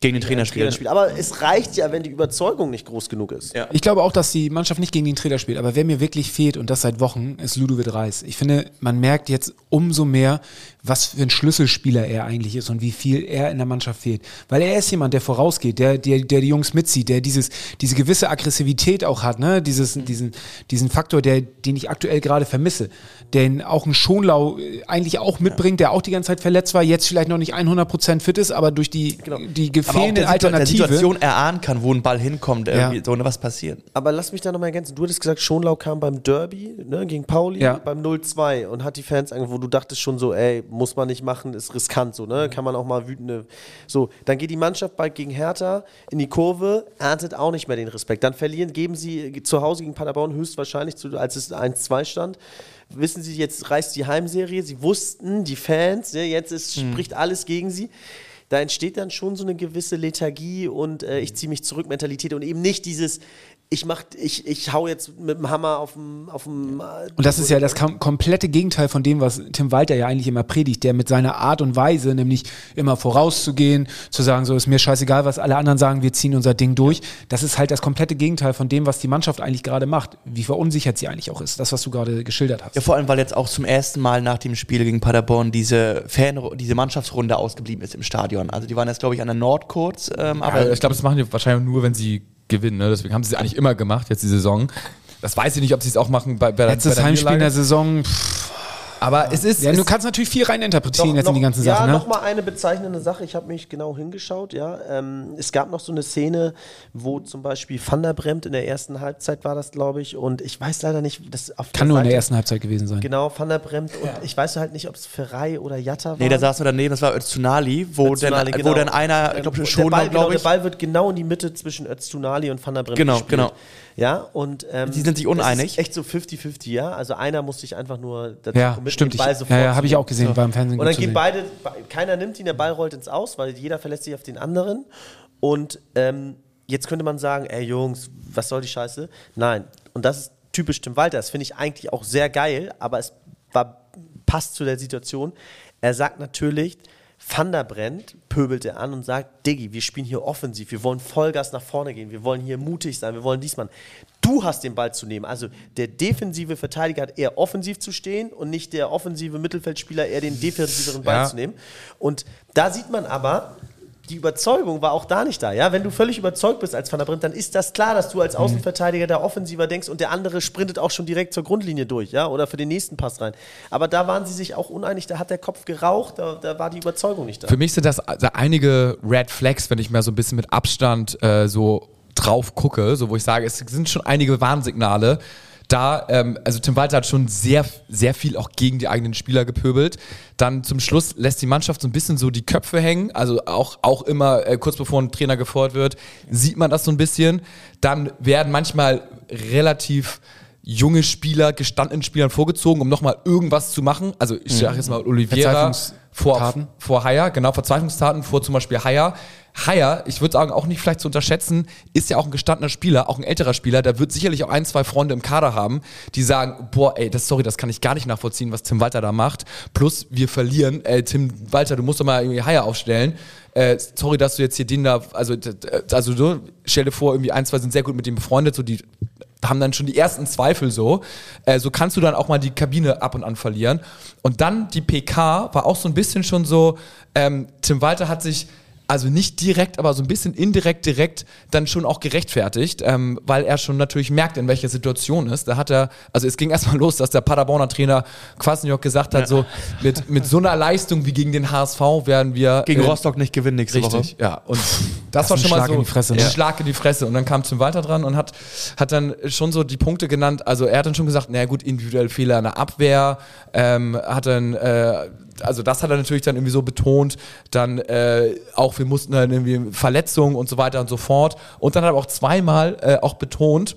Gegen den Trainer spielen. Trainerspiel. Aber es reicht ja, wenn die Überzeugung nicht groß genug ist. Ja. Ich glaube auch, dass die Mannschaft nicht gegen den Trainer spielt, aber wer mir wirklich fehlt und das seit Wochen, ist Ludovic Reis. Ich finde, man merkt jetzt umso mehr, was für ein Schlüsselspieler er eigentlich ist und wie viel er in der Mannschaft fehlt. Weil er ist jemand, der vorausgeht, der, der, der die Jungs mitzieht, der dieses, diese gewisse Aggressivität auch hat, ne? Dieses, diesen, diesen Faktor, der, den ich aktuell gerade vermisse. Den auch ein Schonlau äh, eigentlich auch mitbringt, der auch die ganze Zeit verletzt war, jetzt vielleicht noch nicht 100% fit ist, aber durch die, die Aber auch fehlende der, Situ der Alternative. Situation erahnen kann, wo ein Ball hinkommt, irgendwie Ja. so ne, was passiert. Aber lass mich da nochmal ergänzen. Du hattest gesagt, Schonlau kam beim Derby ne, gegen Pauli Ja. beim 0-2 und hat die Fans ange, wo du dachtest schon so, ey, muss man nicht machen, ist riskant so, ne? Kann man auch mal wütende. So, dann geht die Mannschaft bald gegen Hertha in die Kurve, erntet auch nicht mehr den Respekt. Dann verlieren, geben sie zu Hause gegen Paderborn höchstwahrscheinlich, zu, als es 1-2 stand. Wissen Sie, jetzt reißt die Heimserie. Sie wussten, die Fans, ne, jetzt ist, spricht alles gegen sie da entsteht dann schon so eine gewisse Lethargie und äh, ich ziehe mich zurück Mentalität und eben nicht dieses ich mach ich, ich hau jetzt mit dem Hammer auf dem auf dem äh, Und das ist ja das kom komplette Gegenteil von dem, was Tim Walter ja eigentlich immer predigt, der mit seiner Art und Weise, nämlich immer vorauszugehen, zu sagen, so ist mir scheißegal, was alle anderen sagen, wir ziehen unser Ding durch. Das ist halt das komplette Gegenteil von dem, was die Mannschaft eigentlich gerade macht. Wie verunsichert sie eigentlich auch ist. Das, was du gerade geschildert hast. Ja, vor allem, weil jetzt auch zum ersten Mal nach dem Spiel gegen Paderborn diese Fan, diese Mannschaftsrunde ausgeblieben ist im Stadion. Also die waren jetzt, glaube ich, an der Nord kurz, ähm, aber Aber ich glaube, das machen die wahrscheinlich nur, wenn sie gewinnen. Ne? Deswegen haben sie es eigentlich immer gemacht, jetzt die Saison. Das weiß ich nicht, ob sie es auch machen bei, bei, der- Letztes bei der Heimspiel in der. Saison. Pff, Aber es ist. ja, es du kannst natürlich viel reininterpretieren jetzt in die ganzen ja, Sachen. Ne? noch mal eine bezeichnende Sache. Ich habe mich genau hingeschaut. Ja, ähm, es gab noch so eine Szene, wo zum Beispiel Van der Bremt in der ersten Halbzeit war das, glaube ich, und ich weiß leider nicht, das auf Kann nur in der Seite- ersten Halbzeit gewesen sein. Genau, Van der Bremt und ich weiß halt nicht, ob es Ferrei oder Jatta war. nee, da saß nur daneben, das war Öztunali, wo, Öztunali, dann, genau. wo dann einer, ich Ähm, glaube schon, Ball, genau, glaube der ich. Ball wird genau in die Mitte zwischen Öztunali und Van der Bremt Genau, gespielt. genau. Ja, und ähm, Die sind sich uneinig. Ist echt so 50-50, ja. Also einer muss sich einfach nur dazu Ja, committen, stimmt. den Ich, Ball ja, sofort ja, habe ich auch gesehen, beim Fernsehen. und dann gehen beide, keiner nimmt ihn, der Ball rollt ins Aus, weil jeder verlässt sich auf den anderen. Und ähm, jetzt könnte man sagen, ey Jungs, was soll die Scheiße? Nein. Und das ist typisch Tim Walter. Das finde ich eigentlich auch sehr geil, aber es war, passt zu der Situation. Er sagt natürlich, Van der Brent pöbelt er an und sagt, Diggi, wir spielen hier offensiv, wir wollen Vollgas nach vorne gehen, wir wollen hier mutig sein, wir wollen diesmal. Du hast den Ball zu nehmen. Also der defensive Verteidiger hat eher offensiv zu stehen und nicht der offensive Mittelfeldspieler eher den defensiveren Ball Ja. zu nehmen. Und da sieht man aber, die Überzeugung war auch da nicht da. Ja? Wenn du völlig überzeugt bist als Van der Brent, dann ist das klar, dass du als Außenverteidiger da offensiver denkst und der andere sprintet auch schon direkt zur Grundlinie durch, ja, oder für den nächsten Pass rein. Aber da waren sie sich auch uneinig, da hat der Kopf geraucht, da, da war die Überzeugung nicht da. Für mich sind das also einige Red Flags, wenn ich mal so ein bisschen mit Abstand äh, so drauf gucke, so wo ich sage, es sind schon einige Warnsignale. Da, ähm, also Tim Walter hat schon sehr, sehr viel auch gegen die eigenen Spieler gepöbelt. Dann zum Schluss lässt die Mannschaft so ein bisschen so die Köpfe hängen. Also auch, auch immer äh, kurz bevor ein Trainer gefordert wird, sieht man das so ein bisschen. Dann werden manchmal relativ junge Spieler, gestandenen Spielern vorgezogen, um nochmal irgendwas zu machen. Also ich sage jetzt mal Oliveira vor, vor Haier, genau, Verzweiflungstaten vor zum Beispiel Haier. Haier, ich würde sagen, auch nicht vielleicht zu unterschätzen, ist ja auch ein gestandener Spieler, auch ein älterer Spieler, der wird sicherlich auch ein, zwei Freunde im Kader haben, die sagen, boah, ey, das, sorry, das kann ich gar nicht nachvollziehen, was Tim Walter da macht. Plus, wir verlieren, äh, Tim Walter, du musst doch mal irgendwie Haier aufstellen. Äh, sorry, dass du jetzt hier den da, also, also du, stell dir vor, irgendwie ein, zwei sind sehr gut mit dem befreundet, so die haben dann schon die ersten Zweifel so. Äh, so kannst du dann auch mal die Kabine ab und an verlieren. Und dann die PK war auch so ein bisschen schon so, ähm, Tim Walter hat sich also nicht direkt, aber so ein bisschen indirekt, direkt dann schon auch gerechtfertigt, ähm, weil er schon natürlich merkt, in welcher Situation ist. Da hat er, also es ging erstmal los, dass der Paderborner Trainer Kwasniok gesagt hat, so mit, mit so einer Leistung wie gegen den HSV werden wir Gegen äh, Rostock nicht gewinnen nächste Richtig, Woche. ja. Und das, war ist ein schon mal Schlag so in die Fresse, ein ne? Schlag in die Fresse. Und dann kam Tim Walter dran und hat, hat dann schon so die Punkte genannt. Also er hat dann schon gesagt, naja gut, individuell Fehler in der Abwehr, ähm, hat dann, äh, also das hat er natürlich dann irgendwie so betont. Dann äh, auch, wir mussten dann irgendwie Verletzungen und so weiter und so fort. Und dann hat er auch zweimal äh, auch betont,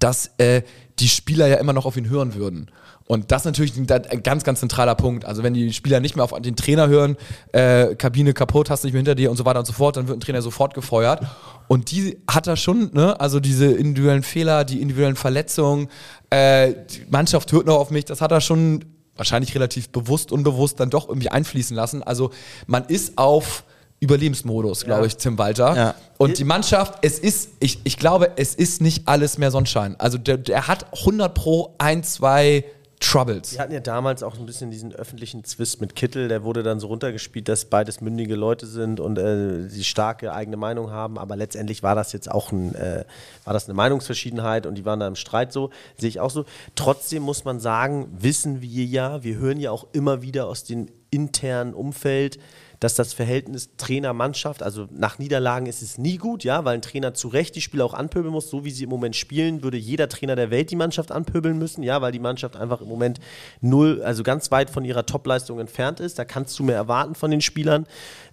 dass äh, die Spieler ja immer noch auf ihn hören würden. Und das ist natürlich ein, ganz, ganz zentraler Punkt. Also wenn die Spieler nicht mehr auf den Trainer hören, äh, Kabine kaputt, hast nicht mehr hinter dir und so weiter und so fort, dann wird ein Trainer sofort gefeuert. Und die hat er schon, ne? Also diese individuellen Fehler, die individuellen Verletzungen, äh, die Mannschaft hört noch auf mich, das hat er schon wahrscheinlich relativ bewusst, unbewusst dann doch irgendwie einfließen lassen. Also man ist auf Überlebensmodus, glaube Ja. ich, Tim Walter. Ja. Und die Mannschaft, es ist, ich, ich glaube, es ist nicht alles mehr Sonnenschein. Also der, der hat 100 pro ein, zwei Troubles. Wir hatten ja damals auch ein bisschen diesen öffentlichen Zwist mit Kittel, der wurde dann so runtergespielt, dass beides mündige Leute sind und äh, die starke eigene Meinung haben, aber letztendlich war das jetzt auch ein, äh, war das eine Meinungsverschiedenheit und die waren da im Streit so, sehe ich auch so. Trotzdem muss man sagen, wissen wir ja, wir hören ja auch immer wieder aus dem internen Umfeld, dass das Verhältnis Trainer-Mannschaft, also nach Niederlagen ist es nie gut, ja, weil ein Trainer zu Recht die Spieler auch anpöbeln muss. So wie sie im Moment spielen, würde jeder Trainer der Welt die Mannschaft anpöbeln müssen, ja, weil die Mannschaft einfach im Moment null, also ganz weit von ihrer Topleistung entfernt ist. Da kannst du mehr erwarten von den Spielern.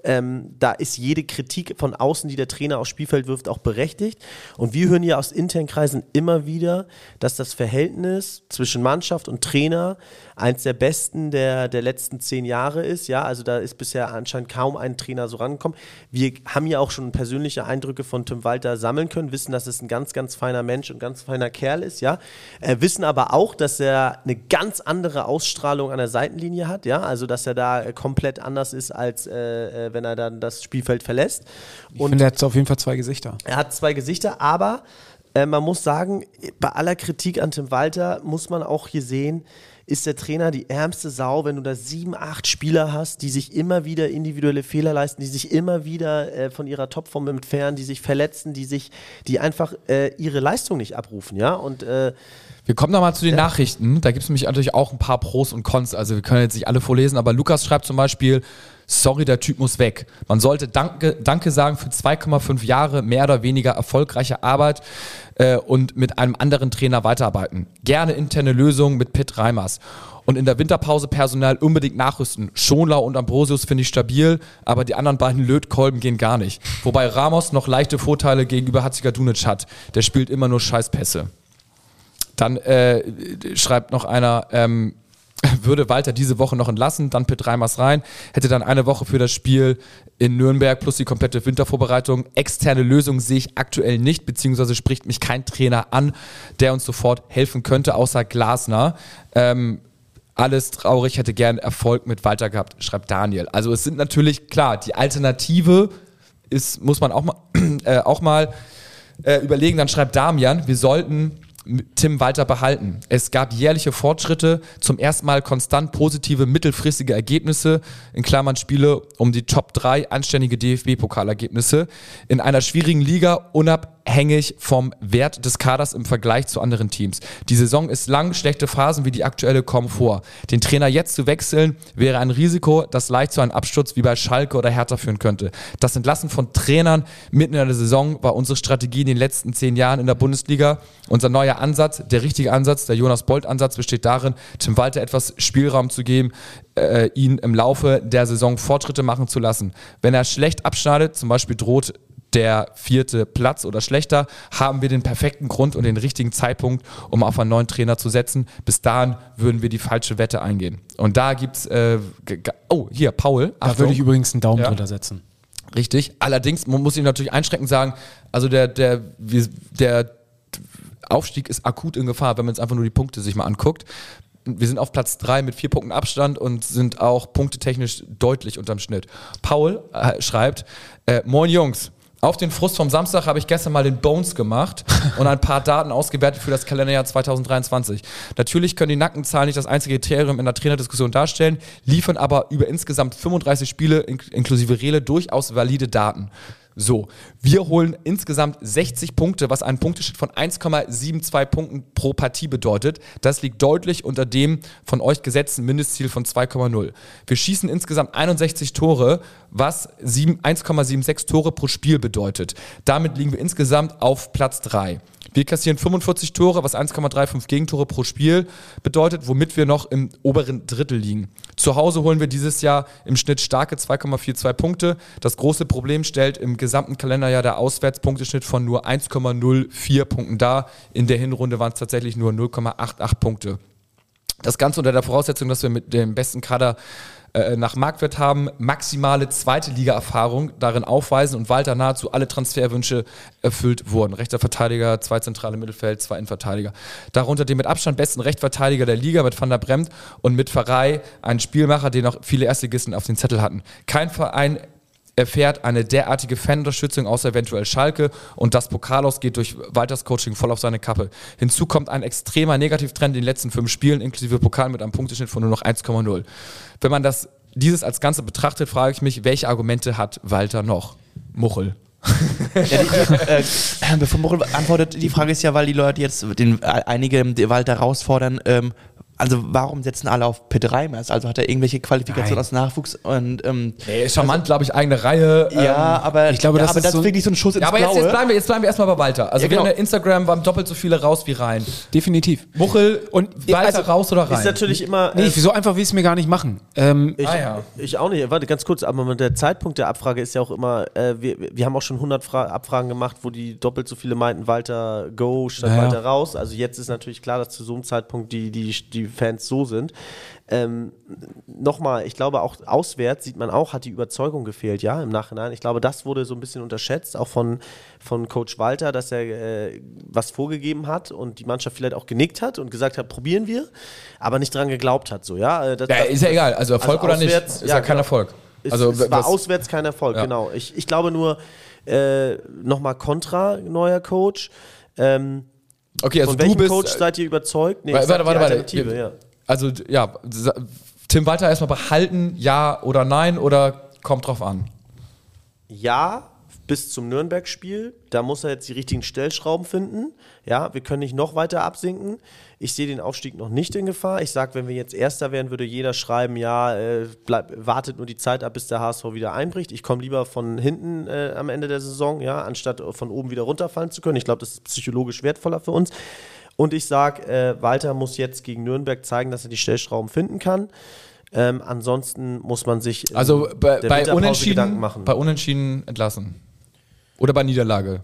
Ähm, da ist jede Kritik von außen, die der Trainer aufs Spielfeld wirft, auch berechtigt. Und wir hören ja aus internen Kreisen immer wieder, dass das Verhältnis zwischen Mannschaft und Trainer eins der besten der, der letzten zehn Jahre ist. Ja, also da ist bisher anscheinend kaum ein Trainer so rangekommen. Wir haben ja auch schon persönliche Eindrücke von Tim Walter sammeln können, wissen, dass es ein ganz, ganz feiner Mensch und ganz feiner Kerl ist. Ja, äh, wissen aber auch, dass er eine ganz andere Ausstrahlung an der Seitenlinie hat. Ja, also dass er da äh, komplett anders ist, als äh, äh, wenn er dann das Spielfeld verlässt. Ich finde, er hat auf jeden Fall zwei Gesichter. Er hat zwei Gesichter, aber äh, man muss sagen, bei aller Kritik an Tim Walter muss man auch hier sehen, ist der Trainer die ärmste Sau, wenn du da sieben, acht Spieler hast, die sich immer wieder individuelle Fehler leisten, die sich immer wieder äh, von ihrer Topform entfernen, die sich verletzen, die sich, die einfach äh, ihre Leistung nicht abrufen, ja. Und äh, Wir kommen nochmal zu den Nachrichten. Da gibt es nämlich natürlich auch ein paar Pros und Cons. Also wir können jetzt nicht alle vorlesen, aber Lukas schreibt zum Beispiel, sorry, der Typ muss weg. Man sollte Danke, Danke sagen für 2,5 Jahre mehr oder weniger erfolgreiche Arbeit äh, und mit einem anderen Trainer weiterarbeiten. Gerne interne Lösungen mit Pitt Reimers. Und in der Winterpause Personal unbedingt nachrüsten. Schonlau und Ambrosius finde ich stabil, aber die anderen beiden Lötkolben gehen gar nicht. Wobei Ramos noch leichte Vorteile gegenüber Hatzikadunic hat. Der spielt immer nur Scheißpässe. Dann äh, schreibt noch einer, ähm, würde Walter diese Woche noch entlassen, dann Pitt Reimers rein, hätte dann eine Woche für das Spiel in Nürnberg plus die komplette Wintervorbereitung. Externe Lösung sehe ich aktuell nicht, beziehungsweise spricht mich kein Trainer an, der uns sofort helfen könnte, außer Glasner. Ähm, alles traurig, hätte gern Erfolg mit Walter gehabt, schreibt Daniel. Also es sind natürlich, klar, die Alternative ist, muss man auch mal, äh, auch mal äh, überlegen, dann schreibt Damian, wir sollten Tim Walter behalten. Es gab jährliche Fortschritte, zum ersten Mal konstant positive mittelfristige Ergebnisse, in Klammern Spiele um die Top 3 anständige DFB-Pokalergebnisse, in einer schwierigen Liga unabhängig vom Wert des Kaders im Vergleich zu anderen Teams. Die Saison ist lang, schlechte Phasen wie die aktuelle kommen vor. Den Trainer jetzt zu wechseln, wäre ein Risiko, das leicht zu einem Absturz wie bei Schalke oder Hertha führen könnte. Das Entlassen von Trainern mitten in der Saison war unsere Strategie in den letzten zehn Jahren in der Bundesliga. Unser neuer Ansatz, der richtige Ansatz, der Jonas Bolt-Ansatz besteht darin, Tim Walter etwas Spielraum zu geben, äh, ihn im Laufe der Saison Fortschritte machen zu lassen. Wenn er schlecht abschneidet, zum Beispiel droht der vierte Platz oder schlechter, haben wir den perfekten Grund und den richtigen Zeitpunkt, um auf einen neuen Trainer zu setzen. Bis dahin würden wir die falsche Wette eingehen. Und da gibt's, äh, oh, hier, Paul. Da würde ich übrigens einen Daumen Ja. drunter setzen. Richtig. Allerdings, man muss ihn natürlich einschränkend sagen, also der, der, der Aufstieg ist akut in Gefahr, wenn man jetzt einfach nur die Punkte sich mal anguckt. Wir sind auf Platz drei mit vier Punkten Abstand und sind auch punktetechnisch deutlich unterm Schnitt. Paul äh, schreibt, äh, Moin Jungs, auf den Frust vom Samstag habe ich gestern mal den Bones gemacht und ein paar Daten ausgewertet für das Kalenderjahr 2023. Natürlich können die Nackenzahlen nicht das einzige Kriterium in der Trainerdiskussion darstellen, liefern aber über insgesamt 35 Spiele ink- inklusive Rele durchaus valide Daten. So, wir holen insgesamt 60 Punkte, was einen Punkteschnitt von 1,72 Punkten pro Partie bedeutet. Das liegt deutlich unter dem von euch gesetzten Mindestziel von 2,0. Wir schießen insgesamt 61 Tore, was sieben- 1,76 Tore pro Spiel bedeutet. Damit liegen wir insgesamt auf Platz 3. Wir kassieren 45 Tore, was 1,35 Gegentore pro Spiel bedeutet, womit wir noch im oberen Drittel liegen. Zu Hause holen wir dieses Jahr im Schnitt starke 2,42 Punkte. Das große Problem stellt im gesamten Kalenderjahr der Auswärtspunkteschnitt von nur 1,04 Punkten dar. In der Hinrunde waren es tatsächlich nur 0,88 Punkte. Das Ganze unter der Voraussetzung, dass wir mit dem besten Kader äh, nach Marktwert haben, maximale zweite Liga-Erfahrung darin aufweisen und Walter nahezu alle Transferwünsche erfüllt wurden. Rechter Verteidiger, zwei zentrale Mittelfeld, zwei Innenverteidiger. Darunter den mit Abstand besten Rechtverteidiger der Liga mit Van der Bremt und mit Pfarrei einen Spielmacher, den auch viele Erstligisten auf den Zettel hatten. Kein Verein erfährt eine derartige Fanunterstützung außer eventuell Schalke und das Pokalos geht durch Walters Coaching voll auf seine Kappe. Hinzu kommt ein extremer Negativtrend in den letzten fünf Spielen, inklusive Pokal mit einem Punkteschnitt von nur noch 1,0. Wenn man das, dieses als Ganze betrachtet, frage ich mich, welche Argumente hat Walter noch? Muchel. Ja, die, die, äh, bevor Moritz antwortet, die Frage ist ja, weil die Leute jetzt den, äh, einige Walter herausfordern, ähm, also warum setzen alle auf Pitt Reimers? Also hat er irgendwelche Qualifikationen Nein. aus Nachwuchs und ähm, Nee, ist charmant, glaube ich, eigene Reihe. ja, ähm, aber ich glaube, ja, das aber ist das so- ist wirklich so ein Schuss ins ja, aber jetzt, Blaue. jetzt, bleiben wir, jetzt bleiben wir erstmal bei Walter. Also Ja, wir genau. ja Instagram waren doppelt so viele raus wie rein. Definitiv. Muchel und Walter also, raus oder rein? Ist natürlich immer. Nee, äh, so einfach will ich es mir gar nicht machen. Ähm, Ich, Ah, ja. ich auch nicht. Warte, ganz kurz, aber der Zeitpunkt der Abfrage ist ja auch immer, äh, wir, wir haben auch schon 100 Fra Abfragen gemacht, wo die doppelt so viele meinten, Walter go statt Ja, ja. Walter raus. Also jetzt ist natürlich klar, dass zu so einem Zeitpunkt die, die, die Fans so sind. Ähm, Nochmal, ich glaube auch auswärts sieht man auch, hat die Überzeugung gefehlt, ja, im Nachhinein. Ich glaube, das wurde so ein bisschen unterschätzt, auch von, von Coach Walter, dass er äh, was vorgegeben hat und die Mannschaft vielleicht auch genickt hat und gesagt hat, probieren wir, aber nicht dran geglaubt hat, so, ja. Äh, Das, ja, ist ja egal. Also Erfolg also oder nicht, ist ja, ja, kein genau. Erfolg. es, Also es war was- auswärts kein Erfolg, Ja. genau. Ich, ich glaube nur, äh, nochmal Kontra, neuer Coach. Ähm, Okay, also von du welchem bist. Coach seid ihr überzeugt? Nee, warte, warte, warte. Alternative, ja. Also ja, Tim Walter erstmal behalten, ja oder nein oder kommt drauf an. Ja, bis zum Nürnberg-Spiel. Da muss er jetzt die richtigen Stellschrauben finden. Ja, wir können nicht noch weiter absinken. Ich sehe den Aufstieg noch nicht in Gefahr. Ich sage, wenn wir jetzt Erster wären, würde jeder schreiben, ja, äh, bleib, wartet nur die Zeit ab, bis der HSV wieder einbricht. Ich komme lieber von hinten äh, am Ende der Saison, ja, anstatt von oben wieder runterfallen zu können. Ich glaube, das ist psychologisch wertvoller für uns. Und ich sage, äh, Walter muss jetzt gegen Nürnberg zeigen, dass er die Stellschrauben finden kann. Ähm, ansonsten muss man sich in Also bei, bei Unentschieden, Gedanken machen. bei Unentschieden entlassen. Oder bei Niederlage.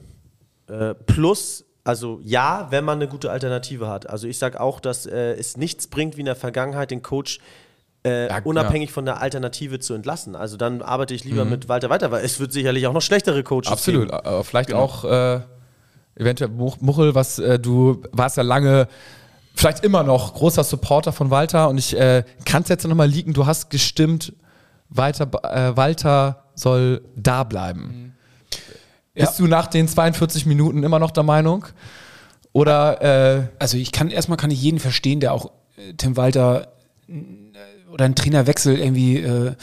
Äh, plus, also ja, wenn man eine gute Alternative hat. Also ich sage auch, dass äh, es nichts bringt, wie in der Vergangenheit den Coach äh, Ja, unabhängig von der Alternative zu entlassen. Also dann arbeite ich lieber mit Walter weiter, weil es wird sicherlich auch noch schlechtere Coaches Absolut. geben. Aber vielleicht auch äh, eventuell Much- Muchel, was äh, du warst ja lange, vielleicht immer noch großer Supporter von Walter und ich äh, kann es jetzt nochmal liegen, du hast gestimmt, Walter, äh, Walter soll da bleiben. Bist du nach den 42 Minuten immer noch der Meinung? Oder äh, also ich kann erstmal kann ich jeden verstehen, der auch äh, Tim Walter äh, oder einen Trainerwechsel irgendwie äh,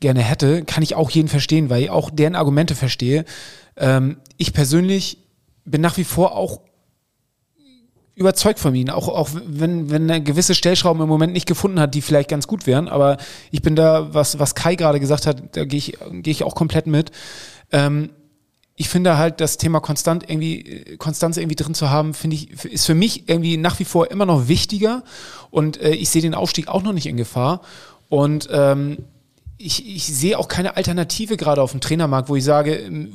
gerne hätte, kann ich auch jeden verstehen, weil ich auch deren Argumente verstehe. Ähm, ich persönlich bin nach wie vor auch überzeugt von ihm, auch, auch wenn, wenn er gewisse Stellschrauben im Moment nicht gefunden hat, die vielleicht ganz gut wären, aber ich bin da, was, was Kai gerade gesagt hat, da gehe ich, gehe ich auch komplett mit. Ähm, ich finde halt das Thema konstant irgendwie Konstanz irgendwie drin zu haben, finde ich ist für mich irgendwie nach wie vor immer noch wichtiger und äh, ich sehe den Aufstieg auch noch nicht in Gefahr und ähm, ich, ich sehe auch keine Alternative gerade auf dem Trainermarkt, wo ich sage, ähm,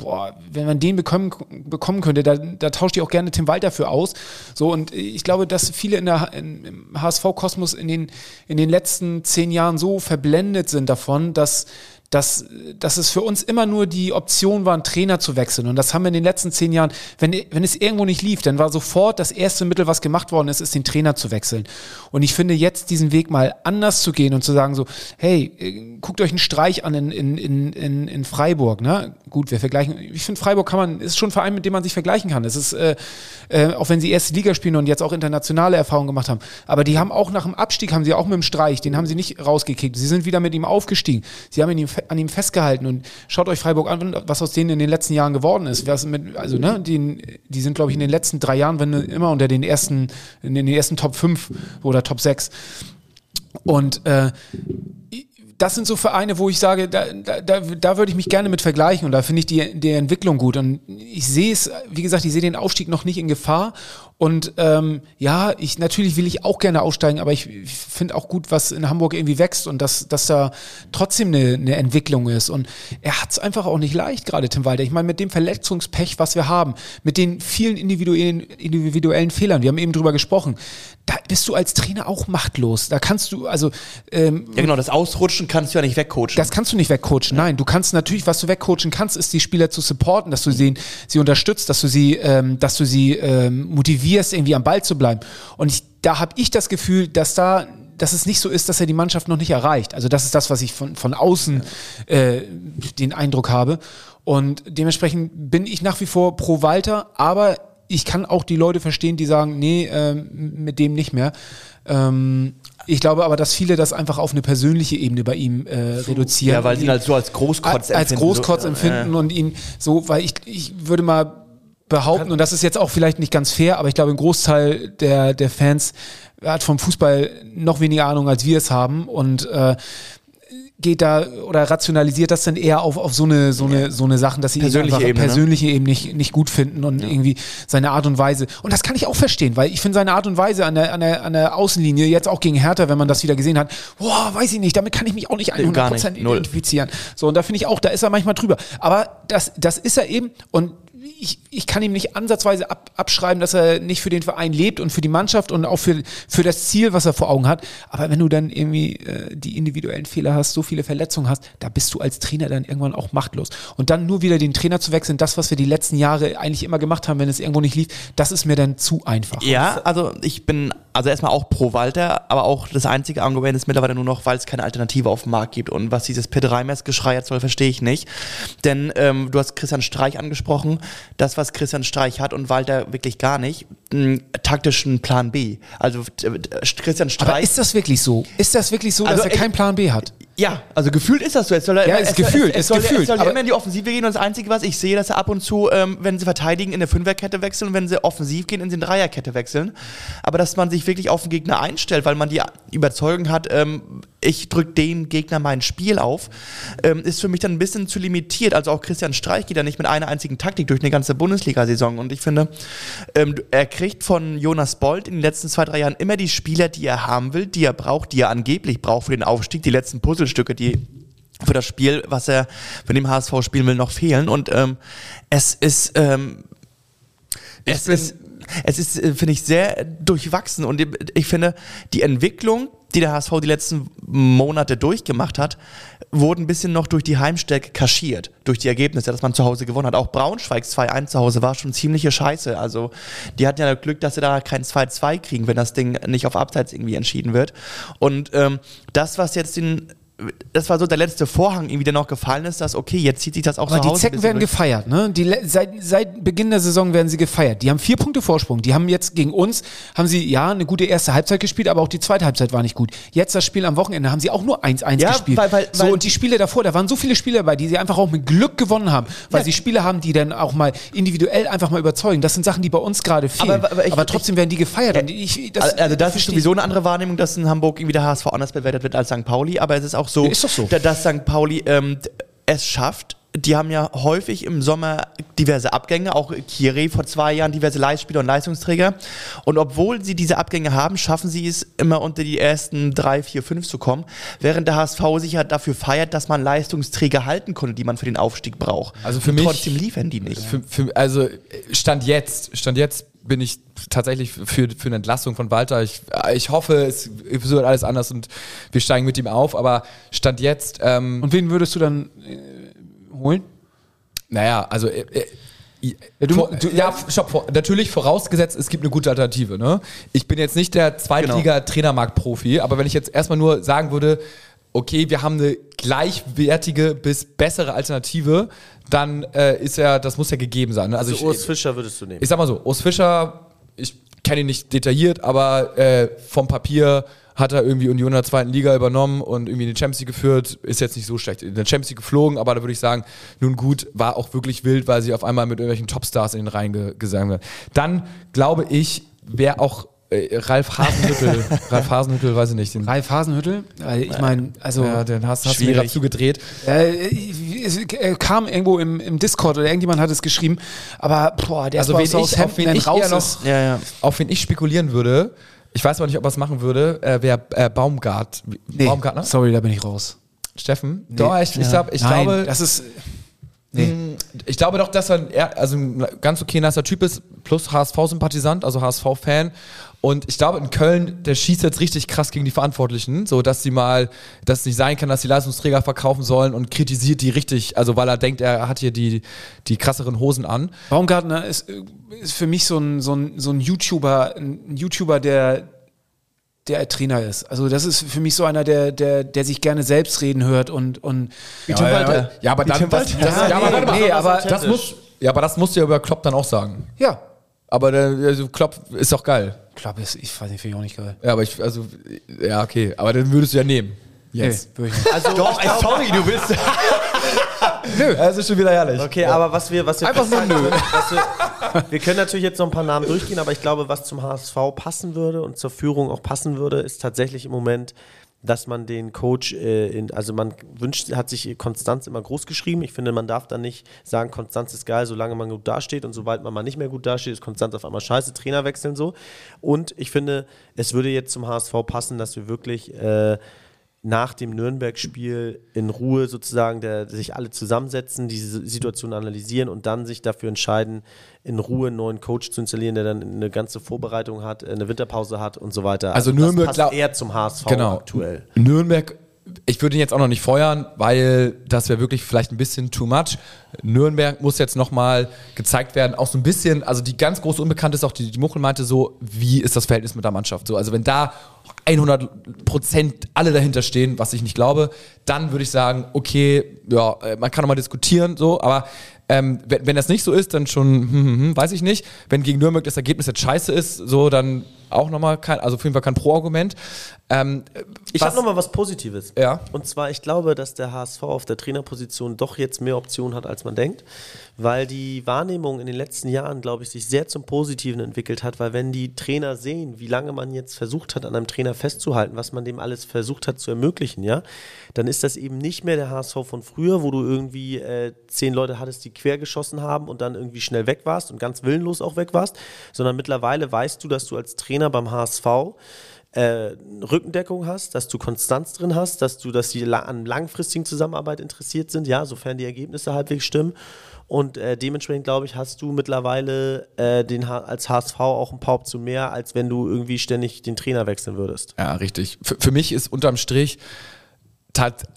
boah, wenn man den bekommen, bekommen könnte, da, da tauscht ich auch gerne Tim Walter für aus. So und ich glaube, dass viele in der in, im HSV-Kosmos in den in den letzten zehn Jahren so verblendet sind davon, dass dass, dass es für uns immer nur die Option war, einen Trainer zu wechseln. Und das haben wir in den letzten zehn Jahren, wenn, wenn es irgendwo nicht lief, dann war sofort das erste Mittel, was gemacht worden ist, ist den Trainer zu wechseln. Und ich finde jetzt diesen Weg mal anders zu gehen und zu sagen so, hey, äh, guckt euch einen Streich an in, in, in, in, in Freiburg. Ne? Gut, wir vergleichen, ich finde Freiburg kann man, ist schon ein Verein, mit dem man sich vergleichen kann. Es ist, äh, äh, auch wenn sie erste Liga spielen und jetzt auch internationale Erfahrungen gemacht haben, aber die haben auch nach dem Abstieg, haben sie auch mit dem Streich, den haben sie nicht rausgekickt. Sie sind wieder mit ihm aufgestiegen. Sie haben ihn ihm an ihm festgehalten und schaut euch Freiburg an, was aus denen in den letzten Jahren geworden ist. Mit, also, ne, die, die sind, glaube ich, in den letzten drei Jahren wenn, immer unter den ersten, in den ersten Top 5 oder Top 6. Und äh, das sind so Vereine, wo ich sage, da, da, da, da würde ich mich gerne mit vergleichen und da finde ich die, die Entwicklung gut. Und ich sehe es, wie gesagt, ich sehe den Aufstieg noch nicht in Gefahr. Und ähm, ja, ich natürlich will ich auch gerne aussteigen, aber ich, ich finde auch gut, was in Hamburg irgendwie wächst und dass, dass da trotzdem eine, eine Entwicklung ist. Und er hat es einfach auch nicht leicht, gerade Tim Walter. Ich meine, mit dem Verletzungspech, was wir haben, mit den vielen individuellen, individuellen Fehlern, wir haben eben drüber gesprochen, da bist du als Trainer auch machtlos. Da kannst du, also ähm, Ja, genau, das Ausrutschen kannst du ja nicht wegcoachen. das kannst du nicht wegcoachen. Nein, du kannst natürlich, was du wegcoachen kannst, ist die Spieler zu supporten, dass du sie, sie unterstützt, dass du sie, ähm, dass du sie ähm, motivierst, irgendwie am Ball zu bleiben. Und ich, da habe ich das Gefühl, dass da dass es nicht so ist, dass er die Mannschaft noch nicht erreicht. Also das ist das, was ich von, von außen äh, den Eindruck habe. Und dementsprechend bin ich nach wie vor pro Walter, aber ich kann auch die Leute verstehen, die sagen, nee, ähm, mit dem nicht mehr. Ähm, ich glaube aber, dass viele das einfach auf eine persönliche Ebene bei ihm äh, reduzieren. Ja, weil sie ihn halt so als Großkotz als empfinden. Großkotz so, empfinden und ihn so, weil ich, ich würde mal behaupten, und das ist jetzt auch vielleicht nicht ganz fair, aber ich glaube, ein Großteil der, der Fans hat vom Fußball noch weniger Ahnung, als wir es haben und äh, geht da oder rationalisiert das dann eher auf, auf so eine so eine so eine Sachen, dass sie Persönliche einfach Ebene, ne? persönliche eben nicht nicht gut finden und irgendwie seine Art und Weise. Und das kann ich auch verstehen, weil ich finde seine Art und Weise an der an der an der Außenlinie jetzt auch gegen Hertha, wenn man das wieder gesehen hat, boah, weiß ich nicht, damit kann ich mich auch nicht 100% Gar nicht, identifizieren. So und da finde ich auch, da ist er manchmal drüber, aber das das ist er eben und ich, ich kann ihm nicht ansatzweise ab, abschreiben, dass er nicht für den Verein lebt und für die Mannschaft und auch für, für das Ziel, was er vor Augen hat. Aber wenn du dann irgendwie äh, die individuellen Fehler hast, so viele Verletzungen hast, da bist du als Trainer dann irgendwann auch machtlos. Und dann nur wieder den Trainer zu wechseln, das, was wir die letzten Jahre eigentlich immer gemacht haben, wenn es irgendwo nicht lief, das ist mir dann zu einfach. Ja, also ich bin also erstmal auch pro Walter, aber auch das einzige Argument ist mittlerweile nur noch, weil es keine Alternative auf dem Markt gibt. Und was dieses Pit Reimers-Geschrei jetzt soll, verstehe ich nicht. Denn ähm, du hast Christian Streich angesprochen. Das, was Christian Streich hat und Walter wirklich gar nicht, einen taktischen Plan B. Also äh, Christian Streich. Aber ist das wirklich so? Ist das wirklich so, Also dass er ich- keinen Plan B hat? Ja, also gefühlt ist das so. Jetzt soll er Ja, immer, ist es soll- gefühlt, es, ist es soll, gefühlt, Es soll immer in die Offensive gehen und das Einzige, was ich sehe, dass er ab und zu, ähm, wenn sie verteidigen, in eine Fünferkette wechseln und wenn sie offensiv gehen, in die Dreierkette wechseln. Aber dass man sich wirklich auf den Gegner einstellt, weil man die Überzeugung hat, ähm, ich drücke dem Gegner mein Spiel auf, ähm, ist für mich dann ein bisschen zu limitiert. Also auch Christian Streich geht ja nicht mit einer einzigen Taktik durch eine ganze Bundesliga-Saison. Und ich finde, ähm, er kriegt von Jonas Bold in den letzten zwei, drei Jahren immer die Spieler, die er haben will, die er braucht, die er angeblich braucht für den Aufstieg, die letzten Puzzlestücke, die für das Spiel, was er für den HSV spielen will, noch fehlen. Und ähm, es ist, ähm, es ist, es ist, äh, finde ich, sehr durchwachsen. Und ich finde, die Entwicklung, die der HSV die letzten Monate durchgemacht hat, wurde ein bisschen noch durch die Heimstärke kaschiert, durch die Ergebnisse, dass man zu Hause gewonnen hat. Auch Braunschweigs 2-1 zu Hause war schon ziemliche Scheiße. Also die hatten ja Glück, dass sie da kein 2-2 kriegen, wenn das Ding nicht auf Abseits irgendwie entschieden wird. Und ähm, das, was jetzt den das war so der letzte Vorhang, irgendwie der noch gefallen ist, dass okay, jetzt zieht sich das auch Aber zu die Zecken werden durch. gefeiert, ne? Die, seit, seit Beginn der Saison werden sie gefeiert. Die haben vier Punkte Vorsprung. Die haben jetzt gegen uns, haben sie ja eine gute erste Halbzeit gespielt, aber auch die zweite Halbzeit war nicht gut. Jetzt das Spiel am Wochenende haben sie auch nur 1-1 Ja, gespielt. weil- weil- so, weil- und die Spiele davor, da waren so viele Spiele dabei, die sie einfach auch mit Glück gewonnen haben, weil Ja. sie Spiele haben, die dann auch mal individuell einfach mal überzeugen. Das sind Sachen, die bei uns gerade fehlen. Aber- Aber, aber ich- trotzdem werden die gefeiert. und ich, das, also das ist sowieso eine andere Wahrnehmung, dass in Hamburg irgendwie der HSV anders bewertet wird als St. Pauli, aber es ist auch so, Ja, ist doch so. da- dass St. Pauli ähm, es schafft. Die haben ja häufig im Sommer diverse Abgänge, auch Kiri vor zwei Jahren diverse Leihspieler und Leistungsträger. Und obwohl sie diese Abgänge haben, schaffen sie es immer unter die ersten drei, vier, fünf zu kommen, während der HSV sich halt dafür feiert, dass man Leistungsträger halten konnte, die man für den Aufstieg braucht. Also für Und mich- Trotzdem liefern die nicht. Für, für, also Stand jetzt, Stand jetzt bin ich tatsächlich für, für eine Entlassung von Walter. Ich, ich hoffe, es wird alles anders und wir steigen mit ihm auf, aber Stand jetzt, ähm, Und wen würdest du dann holen? naja, also äh, äh, Ja, du- vor, du- ja, stopp, vor, natürlich vorausgesetzt, es gibt eine gute Alternative. Ne? Ich bin jetzt nicht der Zweitliga-Trainermarkt-Profi, aber wenn ich jetzt erstmal nur sagen würde, okay, wir haben eine gleichwertige bis bessere Alternative, dann äh, ist ja, das muss ja gegeben sein. Ne? Also, Also ich, Urs Fischer würdest du nehmen. ich sag mal so, Urs Fischer, ich kenne ihn nicht detailliert, aber äh, vom Papier hat er irgendwie Union in der zweiten Liga übernommen und irgendwie in die Champions League geführt. Ist jetzt nicht so schlecht. In der Champions League geflogen, aber da würde ich sagen, nun gut, war auch wirklich wild, weil sie auf einmal mit irgendwelchen Topstars in den Reihen ge gesungen werden. Dann glaube ich, wäre auch äh, Ralf Hasenhüttel, Ralf Hasenhüttel, weiß ich nicht, den, Ralf Hasenhüttel? Weil Ich meine, also. ja, den hast, hast du mir gerade zugedreht. Äh, es äh, kam irgendwo im, im Discord oder irgendjemand hat es geschrieben, aber boah, der Also ist wen ich, auf wen ich raus noch. Ja, ja. auf wen ich spekulieren würde, ich weiß aber nicht, ob er es machen würde, äh, wäre äh, Baumgart. Nee, Baumgartner? sorry, da bin ich raus. Steffen? Doch, ich, ich, glaub, ich Nein, glaube, das ist mh, ich glaube doch, dass er also ein ganz okay nicer Typ ist, plus HSV-Sympathisant, also HSV-Fan. Und ich glaube, in Köln, der schießt jetzt richtig krass gegen die Verantwortlichen, so dass sie mal, dass es nicht sein kann, dass die Leistungsträger verkaufen sollen und kritisiert die richtig, also weil er denkt, er hat hier die, die krasseren Hosen an. Baumgartner ist, äh, ist für mich so ein, so ein, so ein YouTuber, ein YouTuber, der der Trainer ist. Also das ist für mich so einer, der, der, der sich gerne selbst reden hört und, und Wie Tim Walter. Ja, aber dann, das, das, ja, Ja, aber nee, aber- das muss, ja, aber das musst du ja über Klopp dann auch sagen. ja. Aber der, also Klopp ist doch geil. Klopp ist, ich weiß nicht, finde ich auch nicht geil. Ja, aber ich, also, ja, okay. Aber dann würdest du ja nehmen. Jetzt. Nee, würde ich nicht. Also, Doch, ey, sorry, du bist. Nö. Das ist schon wieder herrlich. Okay, aber was wir, was wir Einfach nur was wir, wir können natürlich jetzt noch ein paar Namen durchgehen, aber ich glaube, was zum HSV passen würde und zur Führung auch passen würde, ist tatsächlich im Moment, dass man den Coach, äh, in, also man wünscht, hat sich Konstanz immer groß geschrieben. Ich finde, man darf dann nicht sagen, Konstanz ist geil, solange man gut dasteht und sobald man mal nicht mehr gut dasteht, ist Konstanz auf einmal scheiße, Trainer wechseln so. Und ich finde, es würde jetzt zum HSV passen, dass wir wirklich äh, nach dem Nürnberg-Spiel in Ruhe sozusagen der, sich alle zusammensetzen, diese Situation analysieren und dann sich dafür entscheiden, in Ruhe einen neuen Coach zu installieren, der dann eine ganze Vorbereitung hat, eine Winterpause hat und so weiter. Also Nürnberg das glaub- passt eher zum HSV genau. aktuell. Nürnberg, ich würde ihn jetzt auch noch nicht feuern, weil das wäre wirklich vielleicht ein bisschen too much. Nürnberg muss jetzt nochmal gezeigt werden, auch so ein bisschen, also die ganz große Unbekannte ist auch, die, die Muchel meinte so, wie ist das Verhältnis mit der Mannschaft? So, also wenn da 100 Prozent alle dahinter stehen, was ich nicht glaube, dann würde ich sagen, okay, ja, äh, man kann nochmal diskutieren, so, aber ähm, wenn, wenn das nicht so ist, dann schon, hm, hm, hm, weiß ich nicht. Wenn gegen Nürnberg das Ergebnis jetzt scheiße ist, so, dann auch nochmal kein, also auf jeden Fall kein Pro-Argument. Ähm, Ich habe nochmal was Positives. Ja. Und zwar, ich glaube, dass der HSV auf der Trainerposition doch jetzt mehr Optionen hat, als man denkt, weil die Wahrnehmung in den letzten Jahren, glaube ich, sich sehr zum Positiven entwickelt hat, weil wenn die Trainer sehen, wie lange man jetzt versucht hat, an einem Trainer festzuhalten, was man dem alles versucht hat zu ermöglichen, ja, dann ist das eben nicht mehr der HSV von früher, wo du irgendwie äh, zehn Leute hattest, die quer geschossen haben und dann irgendwie schnell weg warst und ganz willenlos auch weg warst, sondern mittlerweile weißt du, dass du als Trainer beim HSV äh, Rückendeckung hast, dass du Konstanz drin hast, dass du, dass die an langfristigen Zusammenarbeit interessiert sind, ja, sofern die Ergebnisse halbwegs stimmen. Und äh, dementsprechend, glaube ich, hast du mittlerweile äh, den als HSV auch ein paar Optionen mehr, als wenn du irgendwie ständig den Trainer wechseln würdest. Ja, richtig. Für, für mich ist unterm Strich,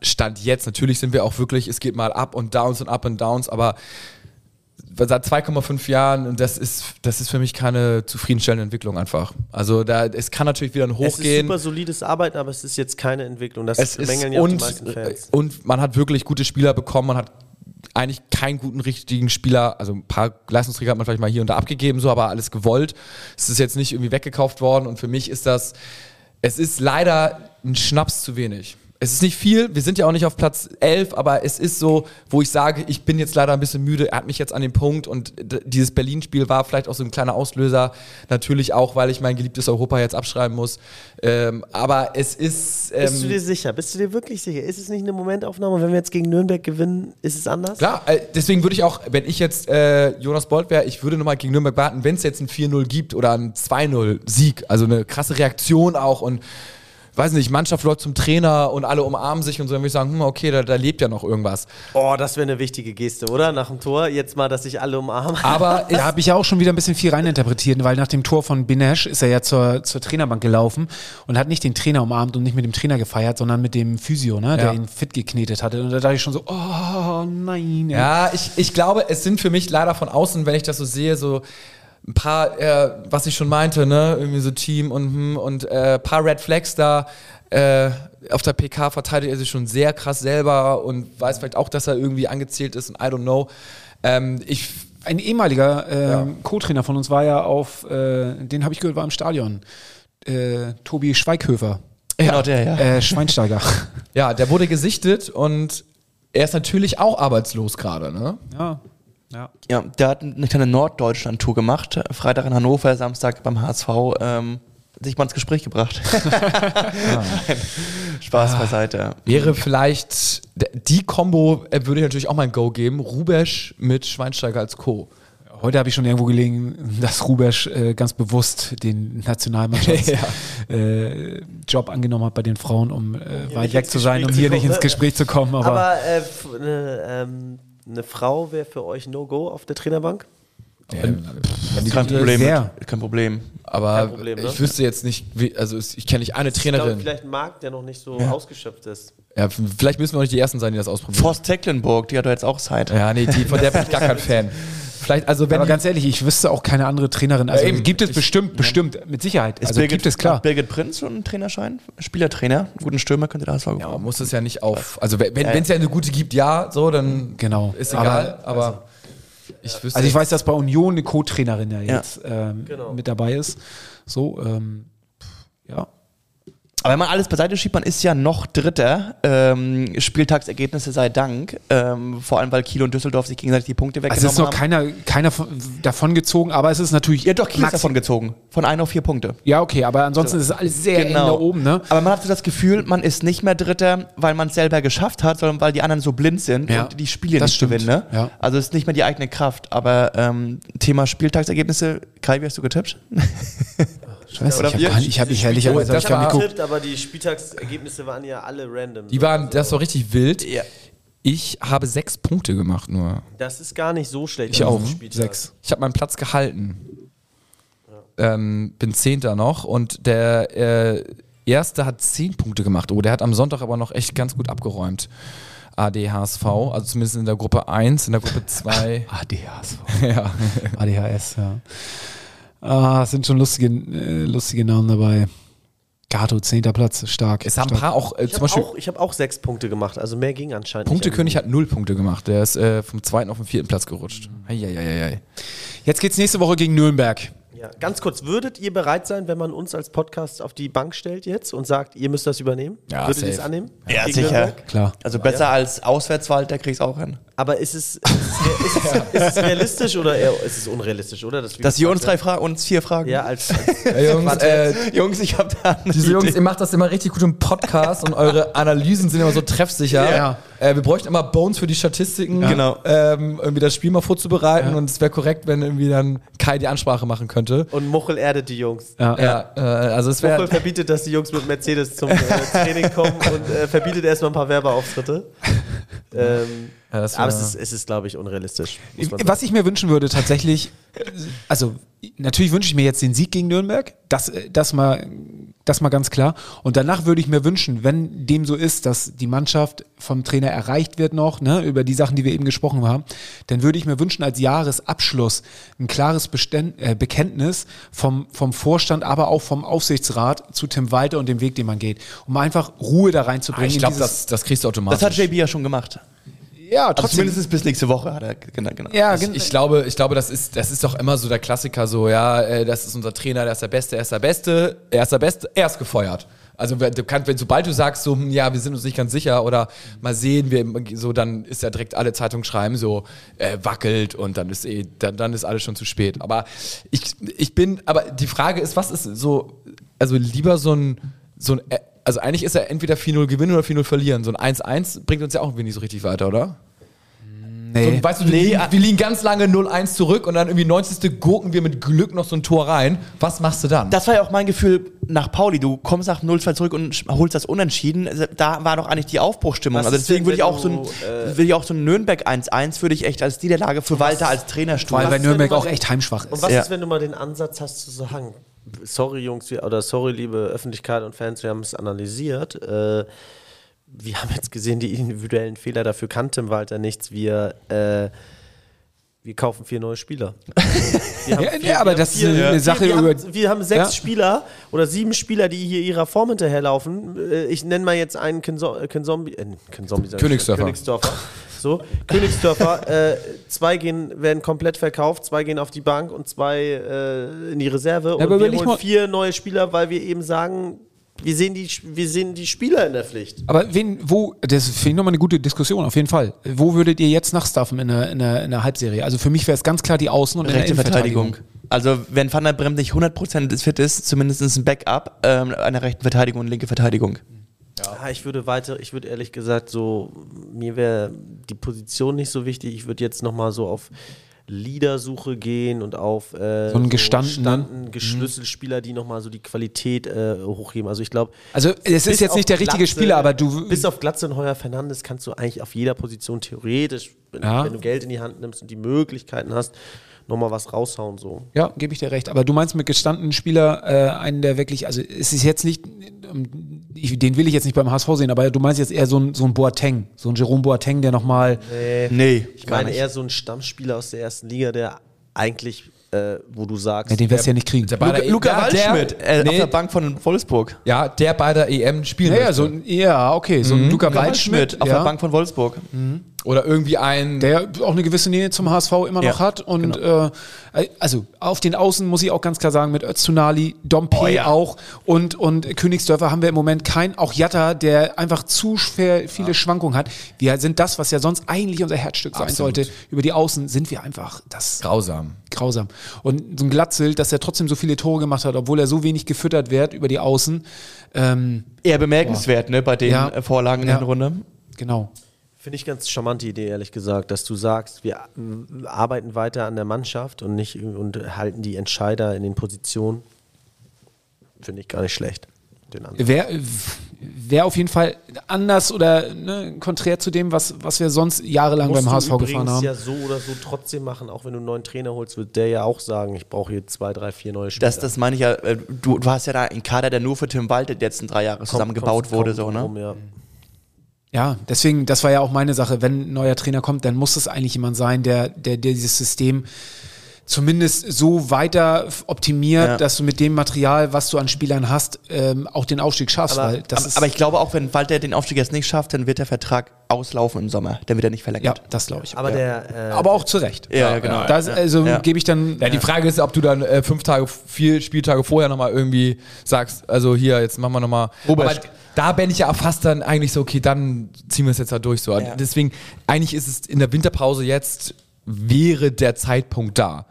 Stand jetzt, natürlich sind wir auch wirklich, es geht mal Up und Downs und Up und Downs, aber seit 2,5 Jahren, und das ist, das ist für mich keine zufriedenstellende Entwicklung einfach. Also da, es kann natürlich wieder ein Es ist super solides Arbeiten, aber es ist jetzt keine Entwicklung. Das Es ist, bemängeln ja auch die und, meisten Fans. und man hat wirklich gute Spieler bekommen, man hat eigentlich keinen guten richtigen Spieler, also ein paar Leistungsträger hat man vielleicht mal hier und da abgegeben, so, aber alles gewollt. Es ist jetzt nicht irgendwie weggekauft worden und für mich ist das, es ist leider ein Schnaps zu wenig. Es ist nicht viel, wir sind ja auch nicht auf Platz 11, aber es ist so, wo ich sage, ich bin jetzt leider ein bisschen müde, er hat mich jetzt an den Punkt und dieses Berlin-Spiel war vielleicht auch so ein kleiner Auslöser, natürlich auch, weil ich mein geliebtes Europa jetzt abschreiben muss, ähm, aber es ist... Ähm, Bist du dir sicher? Bist du dir wirklich sicher? Ist es nicht eine Momentaufnahme? Wenn wir jetzt gegen Nürnberg gewinnen, ist es anders? Klar, äh, deswegen würde ich auch, wenn ich jetzt äh, Jonas Bolt wäre, ich würde nochmal gegen Nürnberg warten, wenn es jetzt ein 4-0 gibt oder ein 2-0-Sieg, also eine krasse Reaktion auch und weiß nicht, Mannschaft läuft zum Trainer und alle umarmen sich und so, dann würde ich sagen, hm, okay, da, da lebt ja noch irgendwas. Oh, das wäre eine wichtige Geste, oder? Nach dem Tor, jetzt mal, dass sich alle umarmen. Aber Da habe ich ja auch schon wieder ein bisschen viel reininterpretiert, weil nach dem Tor von Binesh ist er ja zur, zur Trainerbank gelaufen und hat nicht den Trainer umarmt und nicht mit dem Trainer gefeiert, sondern mit dem Physio, ne, der Ja. ihn fit geknetet hatte. Und da dachte ich schon so, oh nein. ey. Ja, ich, ich glaube, es sind für mich leider von außen, wenn ich das so sehe, so ein paar, äh, was ich schon meinte, ne, irgendwie so Team und hm, und äh, paar Red Flags da. Äh, auf der PK verteidigt er sich schon sehr krass selber und weiß vielleicht auch, dass er irgendwie angezählt ist und I don't know. Ähm, ich Ein ehemaliger äh, Co-Trainer von uns war ja auf, äh, den habe ich gehört, war im Stadion. Äh, Tobi Schweighöfer, Genau der, ja. äh, Schweinsteiger. ja, der wurde gesichtet und er ist natürlich auch arbeitslos gerade, ne? ja. Ja. Ja, der hat eine kleine Norddeutschland-Tour gemacht. Freitag in Hannover, Samstag beim HSV. Ähm, sich mal ins Gespräch gebracht. Spaß beiseite. Wäre vielleicht die Combo äh, würde ich natürlich auch mal ein Go geben. Rubesch mit Schweinsteiger als Co. Heute habe ich schon irgendwo gelegen, dass Rubesch äh, ganz bewusst den Nationalmannschaftsjob äh, Job angenommen hat bei den Frauen, um äh, weit weg zu sein, um hier nicht ins. Gespräch zu kommen. Aber, Aber äh, f- eine, ähm, Frau wäre für euch No-Go auf der Trainerbank? Ähm, Kein Problem. Wer? Mit, kein Problem. aber Kein Problem, ne? ich wüsste jetzt nicht, wie, also ich kenne nicht eine Ich glaube, Trainerin. vielleicht ein Markt, der noch nicht so ausgeschöpft ist. Ja, vielleicht müssen wir auch nicht die Ersten sein, die das ausprobieren. Forst Tecklenburg, die hat doch jetzt auch Zeit. Ja, nee, die, von der bin ich gar kein Fan. Vielleicht, also wenn Aber ganz ehrlich, ich wüsste auch keine andere Trainerin. Also Ja, eben. gibt es bestimmt, bestimmt, mit Sicherheit. Ist Also gibt es klar. Birgit Prinz schon einen Trainerschein? Spielertrainer? Guten Stürmer könnte der HSV Ja, man muss es ja nicht auf. Also wenn es ja eine gute gibt, ja, so, dann Genau. ist Aber- egal. Aber, ich wüsste. Also ich weiß, dass bei Union eine Co-Trainerin ja Ja. jetzt ähm, Genau. mit dabei ist. So, ähm, ja. Aber wenn man alles beiseite schiebt, man ist ja noch Dritter. Ähm, Spieltagsergebnisse sei Dank. Ähm, vor allem, weil Kiel und Düsseldorf sich gegenseitig die Punkte Also weggenommen es ist noch haben. keiner, keiner von, davon gezogen, aber es ist natürlich. Ja, doch, Kiel ist davon gezogen. Von 1 auf 4 Punkte. Ja, okay, aber ansonsten ist es alles sehr eng da oben, ne? Aber man hat so das Gefühl, man ist nicht mehr Dritter, weil man es selber geschafft hat, sondern weil die anderen so blind sind Ja, und die Spiele das nicht stimmt. gewinnen. Ne? Ja. Also es ist nicht mehr die eigene Kraft. Aber ähm, Thema Spieltagsergebnisse, Kai, wie hast du getippt? Scheiße, Oder ich habe gar nicht, ich habe nicht ehrlicherweise hab ich geguckt. getippt, aber die Spieltagsergebnisse waren ja alle random. die waren, das war richtig wild. Ja. Ich habe sechs Punkte gemacht nur. Das ist gar nicht so schlecht. Ich auch. diesem Spieltag. Sechs. Ich habe meinen Platz gehalten. Ähm, bin Zehnter noch und der äh, Erste hat zehn Punkte gemacht. Oh, der hat am Sonntag aber noch echt ganz gut abgeräumt. AD HSV, also zumindest in der Gruppe 1, in der Gruppe 2. ADHS. ja. ADHS, ja. Ah, es sind schon lustige, äh, lustige Namen dabei. Gato, 10. Platz, stark. Es haben ein stark. paar auch, äh, Ich zum habe Beispiel auch, ich hab auch sechs Punkte gemacht, also mehr ging anscheinend Punktekönig hat null Punkte gemacht. Der ist äh, vom zweiten auf den vierten Platz gerutscht. Eieieiei. Jetzt geht's nächste Woche gegen Nürnberg. Ja, ganz kurz, würdet ihr bereit sein, wenn man uns als Podcast auf die Bank stellt jetzt und sagt, ihr müsst das übernehmen? Ja, würdet ihr es annehmen? Ja, Gegen sicher. Nürnberg? Klar. Also besser als Auswärtswald, der kriegst auch hin. Aber ist es, ist es, ist es, ist es realistisch oder eher, ist es unrealistisch, oder? Dass, wir Dass ihr uns drei Fragen, uns vier Fragen. Ja, als, als Ja, Jungs, äh, Jungs, ich hab da eine diese Jungs, Idee. ihr macht das immer richtig gut im Podcast und eure Analysen sind immer so treffsicher. Ja. Äh, wir bräuchten immer Bones für die Statistiken, Genau. ähm, irgendwie das Spiel mal vorzubereiten und es wäre korrekt, wenn irgendwie dann Kai die Ansprache machen könnte. und Muchel erdet die Jungs. Ja. Ja, äh, also es Muchel wäre verbietet, dass die Jungs mit Mercedes zum äh, Training kommen und äh, verbietet erstmal ein paar Werbeauftritte. Ähm, Ja, aber es ist, es ist glaube ich, unrealistisch. Was ich mir wünschen würde tatsächlich, also natürlich wünsche ich mir jetzt den Sieg gegen Nürnberg, das, äh, das, mal, das mal ganz klar. Und danach würde ich mir wünschen, wenn dem so ist, dass die Mannschaft vom Trainer erreicht wird noch, ne, über die Sachen, die wir eben gesprochen haben, dann würde ich mir wünschen, als Jahresabschluss ein klares Beständ, äh, Bekenntnis vom, vom Vorstand, aber auch vom Aufsichtsrat zu Tim Walter und dem Weg, den man geht, um einfach Ruhe da reinzubringen. ich in glaube, das, das kriegst du automatisch. Das hat JB ja schon gemacht. Ja, Also trotzdem. zumindest bis nächste Woche hat er genau. genau. ja, ich, ich glaube, ich glaube, das ist, das ist doch immer so der Klassiker, so, ja, äh, das ist unser Trainer, der ist der Beste, er ist der Beste, er ist der Beste, er ist gefeuert. Also wenn, du kannst, wenn sobald du sagst, so, hm, ja, wir sind uns nicht ganz sicher oder mal sehen, wir, so, dann ist ja direkt alle Zeitungen schreiben, so, äh, wackelt und dann ist eh, dann, dann ist alles schon zu spät. Aber ich, ich bin, aber die Frage ist, was ist so, also lieber so ein, so ein, äh, also eigentlich ist ja entweder 4-0 gewinnen oder 4-0 verlieren. So ein 1-1 bringt uns ja auch irgendwie nicht so richtig weiter, oder? nee. So, weißt du, wir, liegen, wir liegen ganz lange 0-1 zurück und dann irgendwie 90. gurken wir mit Glück noch so ein Tor rein. Was machst du dann? Das war ja auch mein Gefühl nach Pauli. Du kommst nach 0-2 zurück und holst das Unentschieden. Also, Da war doch eigentlich die Aufbruchstimmung. Was Also deswegen denn, würde ich auch so ein, äh, würde ich auch so ein Nürnberg 1-1 würde ich echt als Niederlage für Walter als Trainer stufen. weil Nürnberg auch echt heimschwach Und ist. was Ja. ist, wenn du mal den Ansatz hast zu sagen, sorry Jungs, oder sorry liebe Öffentlichkeit und Fans, wir haben es analysiert. Äh, wir haben jetzt gesehen, die individuellen Fehler, dafür kann Tim Walter nichts. Wir, äh, wir kaufen vier neue Spieler. Wir haben Ja, aber das haben ist eine Sache wir, über- Haben, wir haben sechs Ja. Spieler oder sieben Spieler, die hier ihrer Form hinterherlaufen. Äh, Ich nenne mal jetzt einen Kinzo- äh, Kinzombie, äh, ich schon, Königsdörfer. Königsdörfer. So, Königsdörfer, äh, zwei gehen, werden komplett verkauft, zwei gehen auf die Bank und zwei äh, in die Reserve. und aber wir holen vier neue Spieler, weil wir eben sagen, wir sehen die, wir sehen die Spieler in der Pflicht. Aber wen, wo, das finde ich nochmal eine gute Diskussion, auf jeden Fall. Wo würdet ihr jetzt nachstaffen in der, in der, in der Halbserie? Also für mich wäre es ganz klar die Außen- und Rechte Verteidigung. Also wenn Van der Bremt nicht 100% fit ist, zumindest ein Backup ähm, einer rechten Verteidigung und linke Verteidigung. Ja, ich würde weiter, ich würde ehrlich gesagt so, mir wäre die Position nicht so wichtig. Ich würde jetzt nochmal so auf Leadersuche gehen und auf äh, So einen gestandenen. gestandenen Geschlüsselspieler, die nochmal so die Qualität äh, hochheben. Also ich glaube, Also es ist jetzt nicht der richtige Glatze- Spieler, aber du. Bis auf Glatze und Heuer Fernandes kannst du eigentlich auf jeder Position theoretisch, wenn, Ja. wenn du Geld in die Hand nimmst und die Möglichkeiten hast, nochmal was raushauen. So. Ja, gebe ich dir recht. Aber du meinst mit gestandenen Spieler äh, einen, der wirklich, also es ist jetzt nicht, ähm, ich, den will ich jetzt nicht beim HSV sehen, aber du meinst jetzt eher so ein, so ein Boateng, so ein Jerome Boateng, der nochmal, Nee, Ich meine eher so ein Stammspieler aus der ersten Liga, der eigentlich, äh, wo du sagst, ja, den wirst du ja nicht kriegen. Der bei der Luca, ja, Luca der- Waldschmidt äh, nee, auf der Bank von Wolfsburg. Ja, der bei der EM spielen Ja, ja, so ein, ja, okay, so ein Luca Luca Waldschmidt, Waldschmidt auf ja, der Bank von Wolfsburg. Oder irgendwie ein. der auch eine gewisse Nähe zum HSV immer noch Ja, hat und äh, also auf den Außen muss ich auch ganz klar sagen, mit Öztunali, Dompe Oh, ja. auch und, und Königsdörfer haben wir im Moment keinen, auch Jatta, der einfach zu schwer viele Schwankungen hat. Wir sind das, was ja sonst eigentlich unser Herzstück sein Absolut. sollte. Über die Außen sind wir einfach das grausam. grausam. Und so ein Glatzel, dass er trotzdem so viele Tore gemacht hat, obwohl er so wenig gefüttert wird über die Außen. Ähm, Eher bemerkenswert, ne, bei den Ja. Vorlagen in Ja. der Runde. genau. Finde ich ganz charmante Idee, ehrlich gesagt, dass du sagst, wir arbeiten weiter an der Mannschaft und nicht und halten die Entscheider in den Positionen. Finde ich gar nicht schlecht. Wäre wär auf jeden Fall anders oder ne, konträr zu dem, was, was wir sonst jahrelang Musst beim HSV gefahren haben. ja so oder so trotzdem machen, auch wenn du einen neuen Trainer holst, wird der ja auch sagen, ich brauche hier zwei, drei, vier neue Spieler. Das, das meine ich ja, äh, du, du hast ja da einen Kader, der nur für Tim Walter die letzten drei Jahre zusammengebaut wurde, kaum so, ne? ja. Ja, deswegen, das war ja auch meine Sache. Wenn ein neuer Trainer kommt, dann muss es eigentlich jemand sein, der, der, der dieses System zumindest so weiter optimiert, Ja. dass du mit dem Material, was du an Spielern hast, ähm, auch den Aufstieg schaffst. Aber- weil das Aber, ist, aber ich glaube auch, wenn Walter den Aufstieg jetzt nicht schafft, dann wird der Vertrag auslaufen im Sommer. Dann wird er nicht ja, verlängert. das glaube ich. Aber der, äh, aber auch zu Recht. Ja, ja, genau. Das, also Ja. gebe ich dann. Ja, die Frage ist, ob du dann äh, fünf Tage, vier Spieltage vorher nochmal irgendwie sagst, also hier, jetzt machen wir nochmal. Robert. Aber da bin ich ja fast dann eigentlich so, okay, dann ziehen wir es jetzt da durch so. Ja. Deswegen, eigentlich ist es in der Winterpause jetzt, wäre der Zeitpunkt da.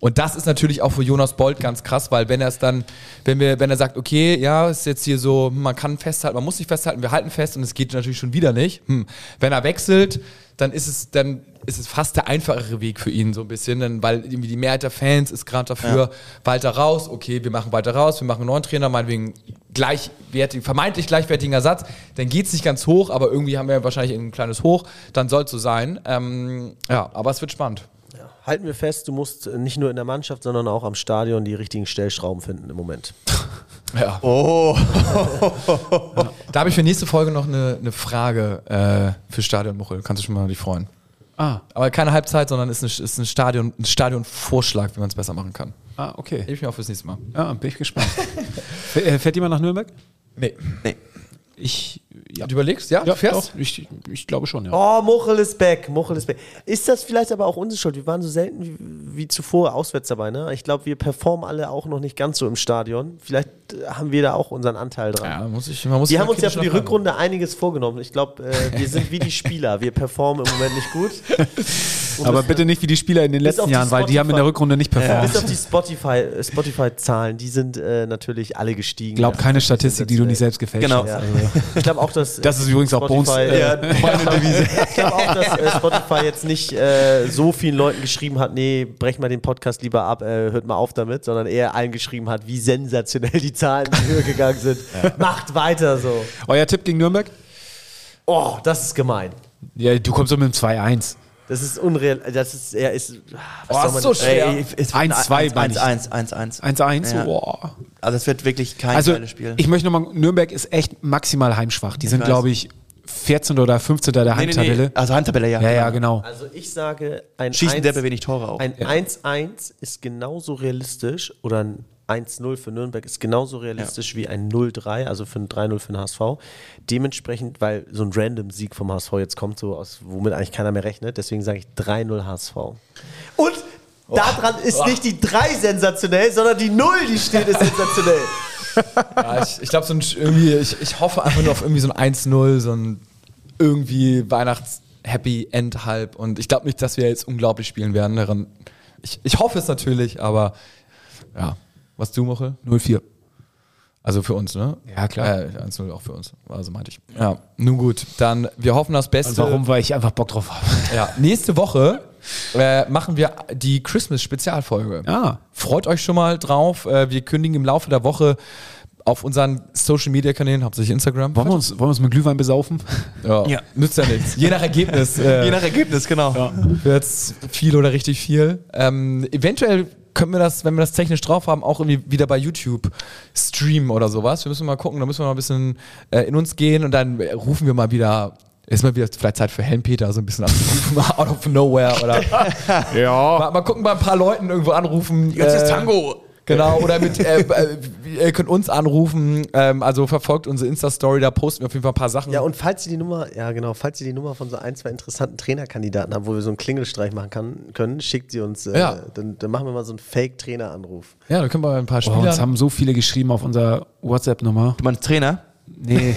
Und das ist natürlich auch für Jonas Bolt ganz krass, weil wenn er es dann, wenn wir, wenn er sagt, okay, ja, ist jetzt hier so, man kann festhalten, man muss nicht festhalten, wir halten fest und es geht natürlich schon wieder nicht. Hm. Wenn er wechselt, dann ist es, dann ist es fast der einfachere Weg für ihn so ein bisschen, denn, weil irgendwie die Mehrheit der Fans ist gerade dafür, weiter raus, okay, wir machen weiter raus, wir machen einen neuen Trainer, meinetwegen gleichwertig, vermeintlich gleichwertigen Ersatz, dann geht es nicht ganz hoch, aber irgendwie haben wir wahrscheinlich ein kleines Hoch, dann soll es so sein. Ähm, ja, aber es wird spannend. Halten wir fest, du musst äh, nicht nur in der Mannschaft, sondern auch am Stadion die richtigen Stellschrauben finden im Moment. Ja. Oh, Da habe ich für nächste Folge noch eine, eine Frage äh, für Stadion Muchel. Kannst du schon mal dich freuen. ah, Aber keine Halbzeit, sondern ist, eine, ist ein Stadion, ein Stadionvorschlag, wie man es besser machen kann. ah, okay. Hebe ich mir auch fürs nächste Mal. Ja, bin ich gespannt. Äh, Fährt jemand nach Nürnberg? Nee. nee. Ich. Ja, Du überlegst? Ja, ja du fährst? doch, ich, ich glaube schon, ja. Oh, Muchel ist back, Muchel ist back. Ist das vielleicht aber auch unsere Schuld? Wir waren so selten wie, wie zuvor auswärts dabei, ne? Ich glaube, wir performen alle auch noch nicht ganz so im Stadion. Vielleicht äh, haben wir da auch unseren Anteil dran. Ja, muss ich, man muss Wir haben uns ja für die. Rückrunde einiges vorgenommen. Ich glaube, äh, wir sind wie die Spieler. Wir performen im Moment nicht gut. Aber bis- bitte nicht wie die Spieler in den Bis auf letzten die Jahren, weil die haben in der Spotify- Rückrunde nicht Bis performt. auf die Spotify, äh, Spotify-Zahlen, die sind äh, natürlich alle gestiegen. Glaub keine Statistik, die du nicht selbst gefälscht Genau. hast. Ja. Ich glaube auch, dass. Das ist übrigens auch Spotify, äh, Ja. Ich glaube auch, dass äh, Spotify jetzt nicht äh, so vielen Leuten geschrieben hat, nee, brech mal den Podcast lieber ab, äh, hört mal auf damit, sondern eher allen geschrieben hat, wie sensationell die Zahlen in die Höhe gegangen sind. Macht weiter so. Euer Tipp gegen Nürnberg? Oh, das ist gemein. Ja, du kommst doch mit dem 2-1. Das ist unreal. Das ist, er ist. Oh, soll ist man- so schwer. Ey, es wird 1-2 ein meine ich. 1-1, 1-1. 1-1? Ja. Boah. Also es wird wirklich kein Also, geiles Spiel. ich möchte nochmal, Nürnberg ist echt maximal heimschwach. Die sind, weiß. glaube ich, 14. oder 15. der nee, nee, Heimtabelle. nee. Also Handtabelle, ja. Ja, ja, genau. Also ich sage, ein Schießen 1 derbe wenig Tore auch. Ein 1-1 ist genauso realistisch oder ein 1-0 für Nürnberg ist genauso realistisch wie ein 0-3, also für ein 3-0 für den HSV. Dementsprechend, weil so ein random Sieg vom HSV jetzt kommt, so aus, womit eigentlich keiner mehr rechnet, deswegen sage ich 3-0 HSV. Und daran ist nicht die 3 sensationell, sondern die 0, die steht, ist sensationell. Ja, ich ich glaube, so ein, irgendwie, ich, ich hoffe einfach nur auf irgendwie so ein 1-0, so ein irgendwie Weihnachts-Happy End halb. Und ich glaube nicht, dass wir jetzt unglaublich spielen werden. Daran, ich, ich hoffe es natürlich, aber ja. Was du, Mochel? 0-4. Also für uns, ne? Ja, klar. Äh, 1-0 auch für uns. Also meinte ich. Ja, nun gut. Dann, wir hoffen das Beste. Und warum? Weil ich einfach Bock drauf habe. Ja, nächste Woche äh, machen wir die Christmas-Spezialfolge. Ah. Freut euch schon mal drauf. Äh, wir kündigen im Laufe der Woche auf unseren Social Media Kanälen, hauptsächlich Instagram. Wollen wir uns, wollen wir uns mit Glühwein besaufen? Ja. Ja. Nützt ja nichts. Je nach Ergebnis. Äh, Je nach Ergebnis, genau. wird's viel oder richtig viel. Ähm, eventuell können wir das, wenn wir das technisch drauf haben, auch irgendwie wieder bei YouTube streamen oder sowas. Wir müssen mal gucken, da müssen wir mal ein bisschen äh, in uns gehen und dann äh, rufen wir mal wieder. Ist mal wieder vielleicht Zeit für Helmpeter so ein bisschen anzurufen, out of nowhere oder Ja. mal, mal gucken, bei ein paar Leuten irgendwo anrufen. Jetzt ist äh, Tango. Genau, oder mit, äh, äh, ihr könnt uns anrufen, ähm, also verfolgt unsere Insta-Story, da posten wir auf jeden Fall ein paar Sachen. Ja, und falls Sie die Nummer, ja genau, falls Sie die Nummer von so ein, zwei interessanten Trainerkandidaten haben, wo wir so einen Klingelstreich machen kann, können, schickt sie uns, äh, Ja. dann, dann machen wir mal so einen Fake-Trainer-Anruf. ja, da können wir ein paar Spieler. uns haben so viele geschrieben auf unserer WhatsApp-Nummer. Du meinst Trainer? Nee.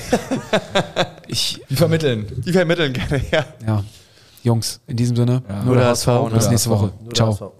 ich, die vermitteln. Die vermitteln gerne, ja. ja. Jungs, in diesem Sinne, nur Nur der HSV. HSV, Bis nur nächste Woche. Nur Ciao.